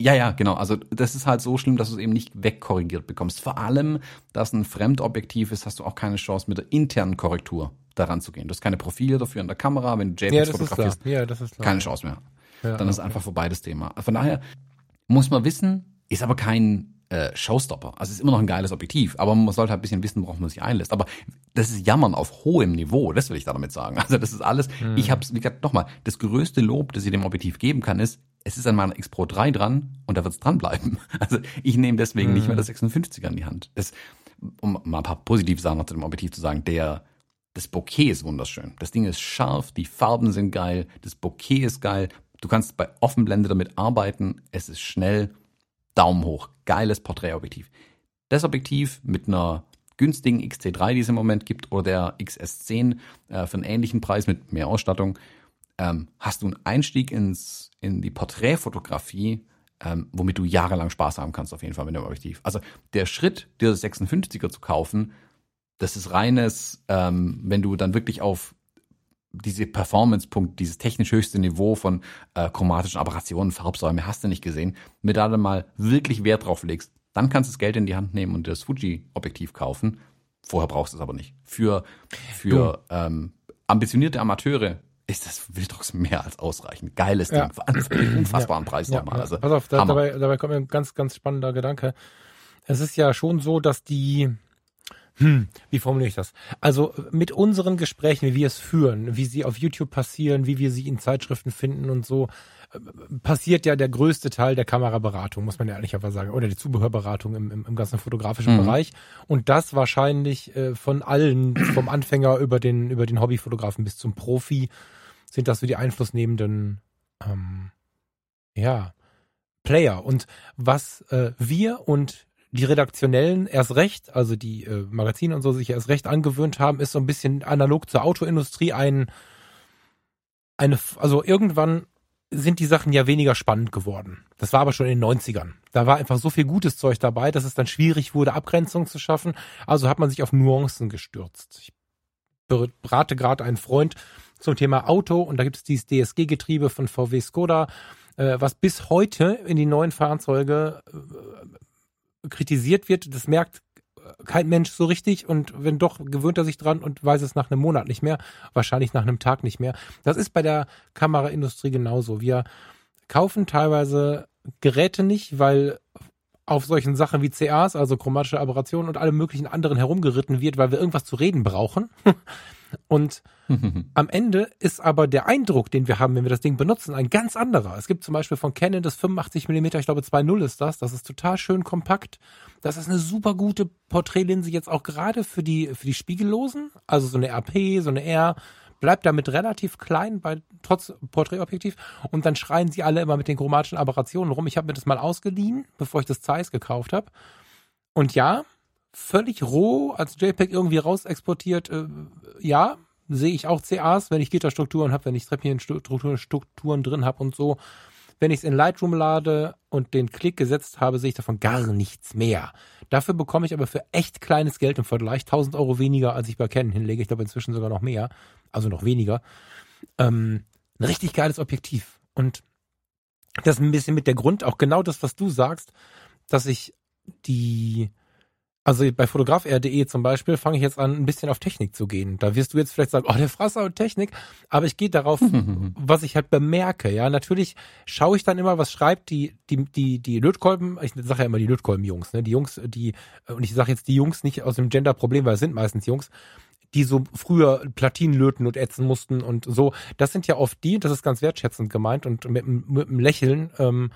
Ja, ja, genau. Also das ist halt so schlimm, dass du es eben nicht wegkorrigiert bekommst. Vor allem, dass ein Fremdobjektiv ist, hast du auch keine Chance mit der internen Korrektur daran zu gehen. Du hast keine Profile dafür in der Kamera, wenn du JPEGs ja, fotografierst. Ja, das ist klar. Keine Chance mehr. Ja, Dann ist okay. einfach vorbei das Thema. Von daher muss man wissen, ist aber kein äh, Showstopper. Also es ist immer noch ein geiles Objektiv, aber man sollte halt ein bisschen wissen, worauf man sich einlässt. Aber das ist Jammern auf hohem Niveau, das will ich damit sagen. [laughs] Also das ist alles, hm. ich habe es, wie gesagt, nochmal, das größte Lob, das ich dem Objektiv geben kann, ist, es ist an meiner X Pro 3 dran und da wird es dranbleiben. [laughs] Also ich nehme deswegen hm. nicht mehr das 56er in die Hand. Das, um mal ein paar positive Sachen zu dem Objektiv zu sagen, der das Bokeh ist wunderschön. Das Ding ist scharf, die Farben sind geil, das Bokeh ist geil. Du kannst bei Offenblende damit arbeiten, es ist schnell, Daumen hoch, geiles Porträtobjektiv. Das Objektiv mit einer günstigen XT3, die es im Moment gibt, oder der XS10 äh, für einen ähnlichen Preis mit mehr Ausstattung, ähm, hast du einen Einstieg ins, in die Porträtfotografie, ähm, womit du jahrelang Spaß haben kannst, auf jeden Fall mit dem Objektiv. Also der Schritt, dir das 56er zu kaufen, das ist reines, ähm, wenn du dann wirklich auf diese Performance-Punkt, dieses technisch höchste Niveau von äh, chromatischen Aberrationen, Farbsäume, hast du nicht gesehen, mit da dann mal wirklich Wert drauf legst, dann kannst du das Geld in die Hand nehmen und das Fuji-Objektiv kaufen. Vorher brauchst du es aber nicht. Für, für ähm, ambitionierte Amateure ist das Wildrox mehr als ausreichend. Geiles ja. Ding. Vor allem für den [clears throat] unfassbaren ja. Preis ja. nochmal. Also, Pass auf, da, dabei, dabei kommt mir ein ganz, ganz spannender Gedanke. Es ist ja schon so, dass die hm, wie formuliere ich das? Also mit unseren Gesprächen, wie wir es führen, wie sie auf YouTube passieren, wie wir sie in Zeitschriften finden und so, äh, passiert ja der größte Teil der Kameraberatung, muss man ja ehrlich aber sagen, oder die Zubehörberatung im, im, im ganzen fotografischen mhm. Bereich. Und das wahrscheinlich äh, von allen, vom Anfänger über den, über den Hobbyfotografen bis zum Profi, sind das so die einflussnehmenden, ähm, ja, Player. Und was äh, wir und die Redaktionellen erst recht, also die äh, Magazine und so sich erst recht angewöhnt haben, ist so ein bisschen analog zur Autoindustrie ein, eine, also irgendwann sind die Sachen ja weniger spannend geworden. Das war aber schon in den 90ern. Da war einfach so viel gutes Zeug dabei, dass es dann schwierig wurde, Abgrenzung zu schaffen. Also hat man sich auf Nuancen gestürzt. Ich berate gerade einen Freund zum Thema Auto und da gibt es dieses DSG-Getriebe von VW Skoda, äh, was bis heute in die neuen Fahrzeuge äh, kritisiert wird, das merkt kein Mensch so richtig und wenn doch, gewöhnt er sich dran und weiß es nach einem Monat nicht mehr, wahrscheinlich nach einem Tag nicht mehr. Das ist bei der Kameraindustrie genauso. Wir kaufen teilweise Geräte nicht, weil auf solchen Sachen wie CAs, also chromatische Aberrationen und alle möglichen anderen herumgeritten wird, weil wir irgendwas zu reden brauchen. Und [laughs] am Ende ist aber der Eindruck, den wir haben, wenn wir das Ding benutzen, ein ganz anderer. Es gibt zum Beispiel von Canon das 85 mm, ich glaube 2.0 ist das. Das ist total schön kompakt. Das ist eine super gute Porträtlinse jetzt auch gerade für die, für die Spiegellosen. Also so eine RP, so eine R. Bleibt damit relativ klein bei trotz Porträtobjektiv und dann schreien sie alle immer mit den chromatischen Aberrationen rum. Ich habe mir das mal ausgeliehen, bevor ich das Zeiss gekauft habe. Und ja, völlig roh als JPEG irgendwie raus exportiert. Äh, ja, sehe ich auch CAs, wenn ich Gitterstrukturen habe, wenn ich Treppchenstrukturen drin habe und so. Wenn ich es in Lightroom lade und den Klick gesetzt habe, sehe ich davon gar nichts mehr. Dafür bekomme ich aber für echt kleines Geld im Vergleich 1000 Euro weniger, als ich bei Canon hinlege. Ich glaube inzwischen sogar noch mehr, also noch weniger. Ähm, ein richtig geiles Objektiv. Und das ist ein bisschen mit der Grund, auch genau das, was du sagst, dass ich die also bei fotograf.de zum Beispiel fange ich jetzt an, ein bisschen auf Technik zu gehen. Da wirst du jetzt vielleicht sagen, oh, der Frasser und Technik. Aber ich gehe darauf, [laughs] was ich halt bemerke. Ja, natürlich schaue ich dann immer, was schreibt die, die, die, die Lötkolben, ich sage ja immer die Lötkolben-Jungs, ne? Die Jungs, die, und ich sage jetzt die Jungs nicht aus dem Gender-Problem, weil es sind meistens Jungs, die so früher Platinen löten und ätzen mussten und so. Das sind ja oft die, das ist ganz wertschätzend gemeint und mit, mit einem Lächeln, ähm,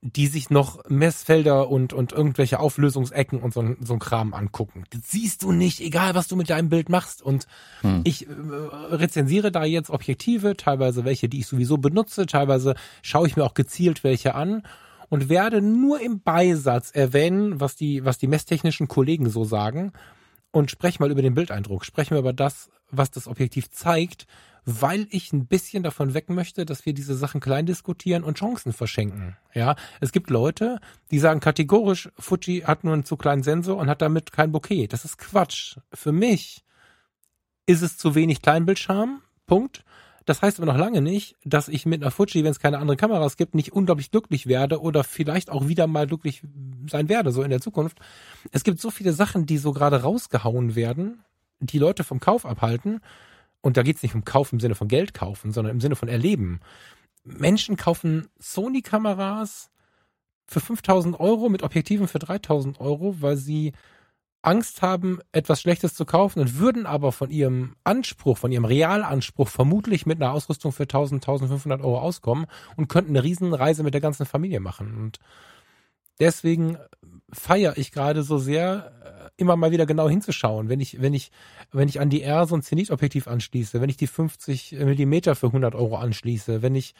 die sich noch Messfelder und, und irgendwelche Auflösungsecken und so, so ein Kram angucken. Das siehst du nicht, egal was du mit deinem Bild machst. Und hm. ich äh, rezensiere da jetzt Objektive, teilweise welche, die ich sowieso benutze, teilweise schaue ich mir auch gezielt welche an und werde nur im Beisatz erwähnen, was die, was die messtechnischen Kollegen so sagen und spreche mal über den Bildeindruck, spreche mal über das, was das Objektiv zeigt, weil ich ein bisschen davon weg möchte, dass wir diese Sachen klein diskutieren und Chancen verschenken. Ja, es gibt Leute, die sagen kategorisch, Fuji hat nur einen zu kleinen Sensor und hat damit kein Bouquet. Das ist Quatsch. Für mich ist es zu wenig Kleinbildschirm. Punkt. Das heißt aber noch lange nicht, dass ich mit einer Fuji, wenn es keine anderen Kameras gibt, nicht unglaublich glücklich werde oder vielleicht auch wieder mal glücklich sein werde, so in der Zukunft. Es gibt so viele Sachen, die so gerade rausgehauen werden, die Leute vom Kauf abhalten. Und da geht es nicht um Kauf im Sinne von Geld kaufen, sondern im Sinne von Erleben. Menschen kaufen Sony-Kameras für 5000 Euro mit Objektiven für 3000 Euro, weil sie Angst haben, etwas Schlechtes zu kaufen und würden aber von ihrem Anspruch, von ihrem Realanspruch vermutlich mit einer Ausrüstung für 1000, 1500 Euro auskommen und könnten eine Riesenreise mit der ganzen Familie machen. Und deswegen feiere ich gerade so sehr, äh, immer mal wieder genau hinzuschauen. Wenn ich, wenn ich, wenn ich an die R so ein Zenit-Objektiv anschließe, wenn ich die 50 Millimeter für 100 Euro anschließe, wenn ich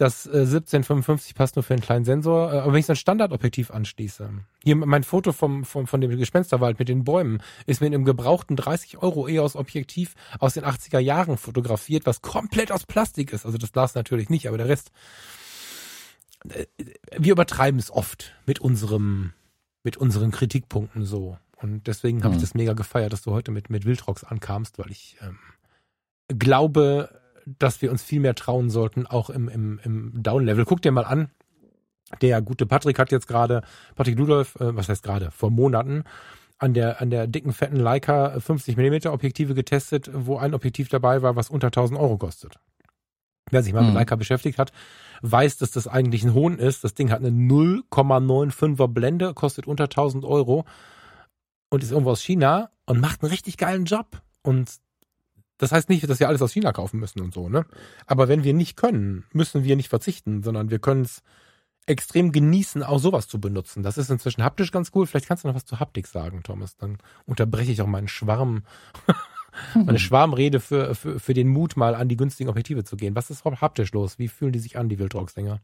das äh, 1755 passt nur für einen kleinen Sensor, äh, aber wenn ich so ein Standardobjektiv anschließe, hier mein Foto vom, vom, von dem Gespensterwald mit den Bäumen ist mit einem gebrauchten 30 Euro EOS Objektiv aus den 80er Jahren fotografiert, was komplett aus Plastik ist. Also das Glas natürlich nicht, aber der Rest. Äh, wir übertreiben es oft mit unserem, mit unseren Kritikpunkten so. Und deswegen habe mhm. ich das mega gefeiert, dass du heute mit, mit Wildrocks ankamst, weil ich ähm, glaube, dass wir uns viel mehr trauen sollten, auch im, im, im Down-Level. Guck dir mal an, der gute Patrick hat jetzt gerade, Patrick Ludolf, äh, was heißt gerade, vor Monaten, an der, an der dicken, fetten Leica 50 mm Objektive getestet, wo ein Objektiv dabei war, was unter 1000 Euro kostet. Wer sich mal mhm. mit Leica beschäftigt hat, weiß, dass das eigentlich ein Hohn ist. Das Ding hat eine 0,95er Blende, kostet unter 1000 Euro und ist irgendwo aus China und macht einen richtig geilen Job. Und das heißt nicht, dass wir alles aus China kaufen müssen und so, ne? Aber wenn wir nicht können, müssen wir nicht verzichten, sondern wir können es extrem genießen, auch sowas zu benutzen. Das ist inzwischen haptisch ganz cool. Vielleicht kannst du noch was zur Haptik sagen, Thomas. Dann unterbreche ich auch meinen Schwarm, [laughs] meine [laughs] Schwarmrede für, für, für den Mut, mal an die günstigen Objektive zu gehen. Was ist haptisch los? Wie fühlen die sich an, die Wildrock-Sänger?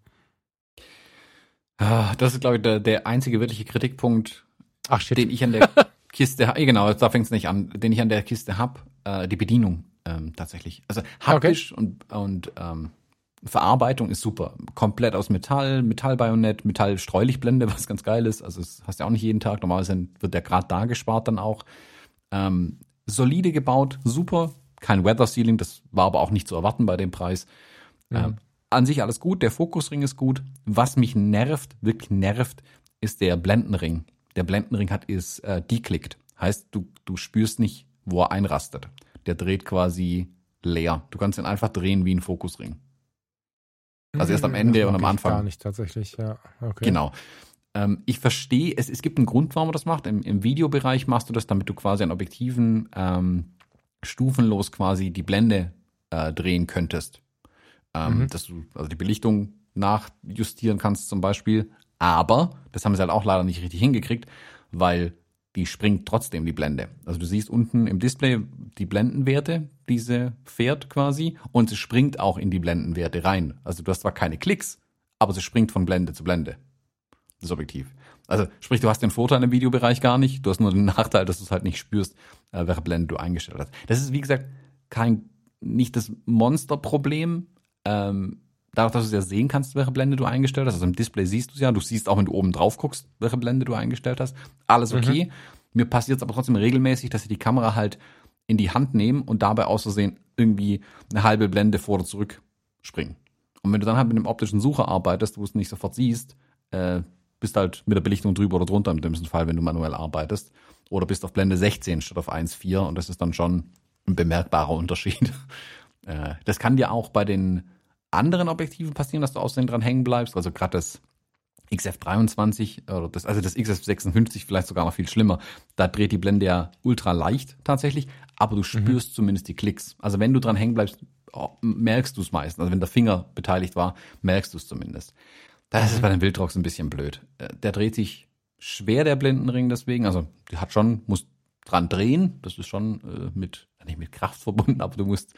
Ah, das ist, glaube ich, der, der einzige wirkliche Kritikpunkt, Ach, den ich an der [laughs] Kiste, genau, da fängt es nicht an, den ich an der Kiste hab äh, die Bedienung ähm, tatsächlich. Also haptisch okay. und, und ähm, Verarbeitung ist super. Komplett aus Metall, Metallbajonett, Metallstreulichblende, [laughs] was ganz geil ist. Also das hast du auch nicht jeden Tag. Normalerweise wird der gerade da gespart dann auch. Ähm, solide gebaut, super. Kein Weather Sealing, das war aber auch nicht zu erwarten bei dem Preis. Mhm. Ähm, an sich alles gut, der Fokusring ist gut. Was mich nervt, wirklich nervt, ist der Blendenring. Der Blendenring hat ist äh, deklickt. Heißt, du, du spürst nicht, wo er einrastet. Der dreht quasi leer. Du kannst ihn einfach drehen wie ein Fokusring. Also erst am hm, Ende und am Anfang. Gar nicht tatsächlich, ja. Okay. Genau. Ähm, ich verstehe, es, es gibt einen Grund, warum man das macht. Im, Im Videobereich machst du das, damit du quasi an Objektiven ähm, stufenlos quasi die Blende äh, drehen könntest. Ähm, mhm. Dass du also die Belichtung nachjustieren kannst zum Beispiel. Aber, das haben sie halt auch leider nicht richtig hingekriegt, weil die springt trotzdem die Blende. Also du siehst unten im Display die Blendenwerte, diese fährt quasi, und sie springt auch in die Blendenwerte rein. Also du hast zwar keine Klicks, aber sie springt von Blende zu Blende. Das Objektiv. Also sprich, du hast den Vorteil im Videobereich gar nicht, du hast nur den [laughs] Nachteil, dass du es halt nicht spürst, äh, welche Blende du eingestellt hast. Das ist, wie gesagt, kein, nicht das Monsterproblem, ähm, dadurch, dass du ja sehen kannst, welche Blende du eingestellt hast. Also im Display siehst du es ja. Du siehst auch, wenn du oben drauf guckst, welche Blende du eingestellt hast. Alles mhm. okay. Mhm. Mir passiert es aber trotzdem regelmäßig, dass ich die Kamera halt in die Hand nehme und dabei aus Versehen irgendwie eine halbe Blende vor oder zurück springen. Und wenn du dann halt mit einem optischen Sucher arbeitest, wo du es nicht sofort siehst, äh, bist halt mit der Belichtung drüber oder drunter im dümmsten Fall, wenn du manuell arbeitest. Oder bist auf Blende 16 statt auf 1,4 und das ist dann schon ein bemerkbarer Unterschied. [laughs] äh, das kann dir auch bei den anderen Objektiven passieren, dass du außerdem dran hängen bleibst. Also gerade das XF23 oder das, also das XF56 vielleicht sogar noch viel schlimmer. Da dreht die Blende ja ultra leicht tatsächlich, aber du mhm. spürst mhm. zumindest die Klicks. Also wenn du dran hängen bleibst, oh, merkst du es meistens. Also wenn der Finger beteiligt war, merkst du es zumindest. Das mhm. ist bei den Wildrocks ein bisschen blöd. Äh, der dreht sich schwer, der Blendenring deswegen. Also der hat schon, muss dran drehen. Das ist schon äh, mit, nicht mit Kraft verbunden, aber du musst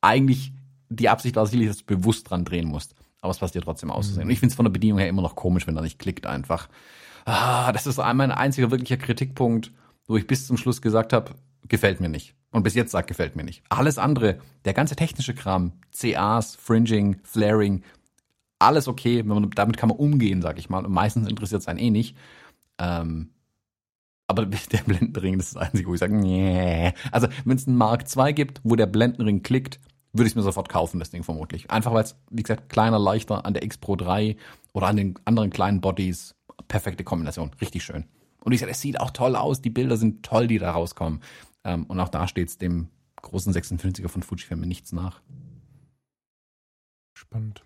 eigentlich die Absicht war sicherlich, dass du bewusst dran drehen musst. Aber es passiert trotzdem auszusehen. Mhm. Und ich finde es von der Bedienung her immer noch komisch, wenn er nicht klickt einfach. Ah, das ist mein einziger wirklicher Kritikpunkt, wo ich bis zum Schluss gesagt habe, gefällt mir nicht. Und bis jetzt sagt, gefällt mir nicht. Alles andere, der ganze technische Kram, CAs, Fringing, Flaring, alles okay, man, damit kann man umgehen, sag ich mal. Und meistens interessiert es einen eh nicht. Ähm, aber [laughs] der Blendenring, das ist das Einzige, wo ich sage, nee. Also, wenn es einen Mark II gibt, wo der Blendenring klickt, würde ich mir sofort kaufen, das Ding vermutlich. Einfach weil es, wie gesagt, kleiner, leichter an der X Pro 3 oder an den anderen kleinen Bodies. Perfekte Kombination, richtig schön. Und ich sage, es sieht auch toll aus, die Bilder sind toll, die da rauskommen. Ähm, und auch da steht es dem großen 56er von Fujifilm nichts nach. Spannend.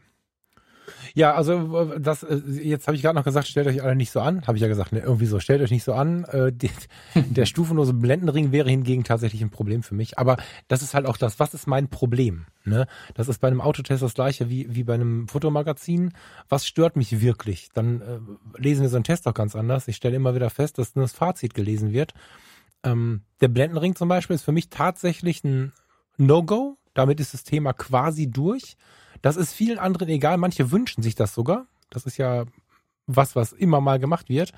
Ja, also das jetzt habe ich gerade noch gesagt, stellt euch alle nicht so an. Habe ich ja gesagt, ne, irgendwie so, stellt euch nicht so an. Äh, die, [laughs] der stufenlose Blendenring wäre hingegen tatsächlich ein Problem für mich. Aber das ist halt auch das, was ist mein Problem? Ne? Das ist bei einem Autotest das gleiche wie, wie bei einem Fotomagazin. Was stört mich wirklich? Dann äh, lesen wir so einen Test auch ganz anders. Ich stelle immer wieder fest, dass nur das Fazit gelesen wird. Ähm, der Blendenring zum Beispiel ist für mich tatsächlich ein No-Go. Damit ist das Thema quasi durch. Das ist vielen anderen egal. Manche wünschen sich das sogar. Das ist ja was, was immer mal gemacht wird.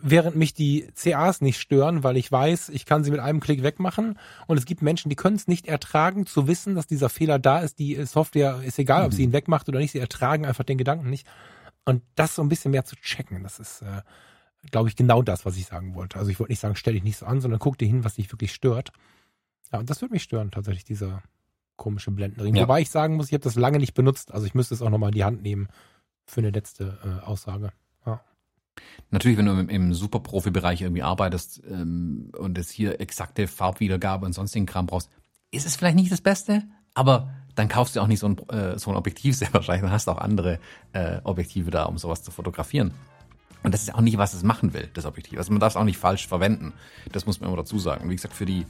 Während mich die CAs nicht stören, weil ich weiß, ich kann sie mit einem Klick wegmachen. Und es gibt Menschen, die können es nicht ertragen, zu wissen, dass dieser Fehler da ist. Die Software ist egal, ob sie mhm. ihn wegmacht oder nicht. Sie ertragen einfach den Gedanken nicht. Und das so ein bisschen mehr zu checken, das ist, äh, glaube ich, genau das, was ich sagen wollte. Also ich wollte nicht sagen, stell dich nicht so an, sondern guck dir hin, was dich wirklich stört. Ja, und das würde mich stören, tatsächlich, dieser, komische Blendenring. Ja. Wobei ich sagen muss, ich habe das lange nicht benutzt. Also ich müsste es auch nochmal in die Hand nehmen für eine letzte äh, Aussage. Ja. Natürlich, wenn du im, im Superprofi-Bereich irgendwie arbeitest ähm, und es hier exakte Farbwiedergabe und sonstigen Kram brauchst, ist es vielleicht nicht das Beste, aber dann kaufst du auch nicht so ein, äh, so ein Objektiv sehr wahrscheinlich, dann hast du auch andere äh, Objektive da, um sowas zu fotografieren. Und das ist auch nicht, was es machen will, das Objektiv. Also man darf es auch nicht falsch verwenden. Das muss man immer dazu sagen. Und wie gesagt, für die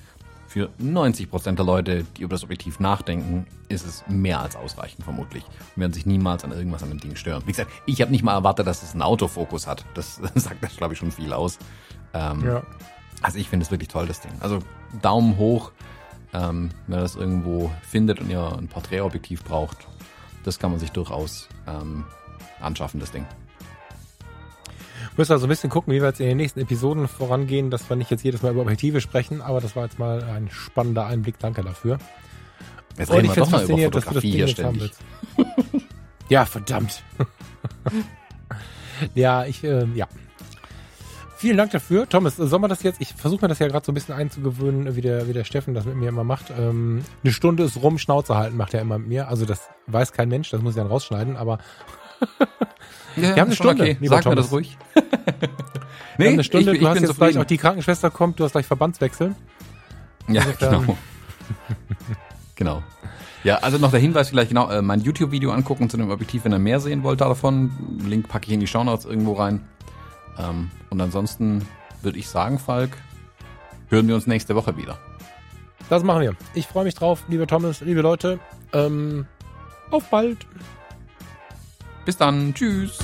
für 90 Prozent der Leute, die über das Objektiv nachdenken, ist es mehr als ausreichend vermutlich. Und werden sich niemals an irgendwas an dem Ding stören. Wie gesagt, ich habe nicht mal erwartet, dass es einen Autofokus hat. Das [laughs] sagt das, glaube ich, schon viel aus. Ähm, ja. Also ich finde es wirklich toll, das Ding. Also Daumen hoch, ähm, wenn ihr das irgendwo findet und ihr ein Porträtobjektiv braucht. Das kann man sich durchaus ähm, anschaffen, das Ding. Müssen also ein bisschen gucken, wie wir jetzt in den nächsten Episoden vorangehen, dass wir nicht jetzt jedes Mal über Objektive sprechen, aber das war jetzt mal ein spannender Einblick. Danke dafür. Jetzt Und ich es faszinierend, dass du das Ding jetzt haben willst. ja, verdammt. [laughs] ja, ich, äh, ja. Vielen Dank dafür. Thomas, soll man das jetzt, ich versuche mir das ja gerade so ein bisschen einzugewöhnen, wie der, wie der Steffen das mit mir immer macht. Ähm, eine Stunde ist rum, Schnauze halten, macht er immer mit mir. Also das weiß kein Mensch, das muss ich dann rausschneiden, aber ja, wir haben eine Stunde. Okay. Sag Thomas. mir das ruhig. [laughs] nee, wir haben eine Stunde. Ich, du hast jetzt gleich auch die Krankenschwester kommt, du hast gleich Verbandswechseln. Ja, genau. [laughs] genau. Ja, also noch der Hinweis vielleicht genau, äh, mein YouTube-Video angucken zu dem Objektiv, wenn ihr mehr sehen wollt davon. Link packe ich in die Shownotes irgendwo rein. Ähm, und ansonsten würde ich sagen, Falk, hören wir uns nächste Woche wieder. Das machen wir. Ich freue mich drauf, liebe Thomas, liebe Leute. Ähm, auf bald. Bis dann. Tschüss.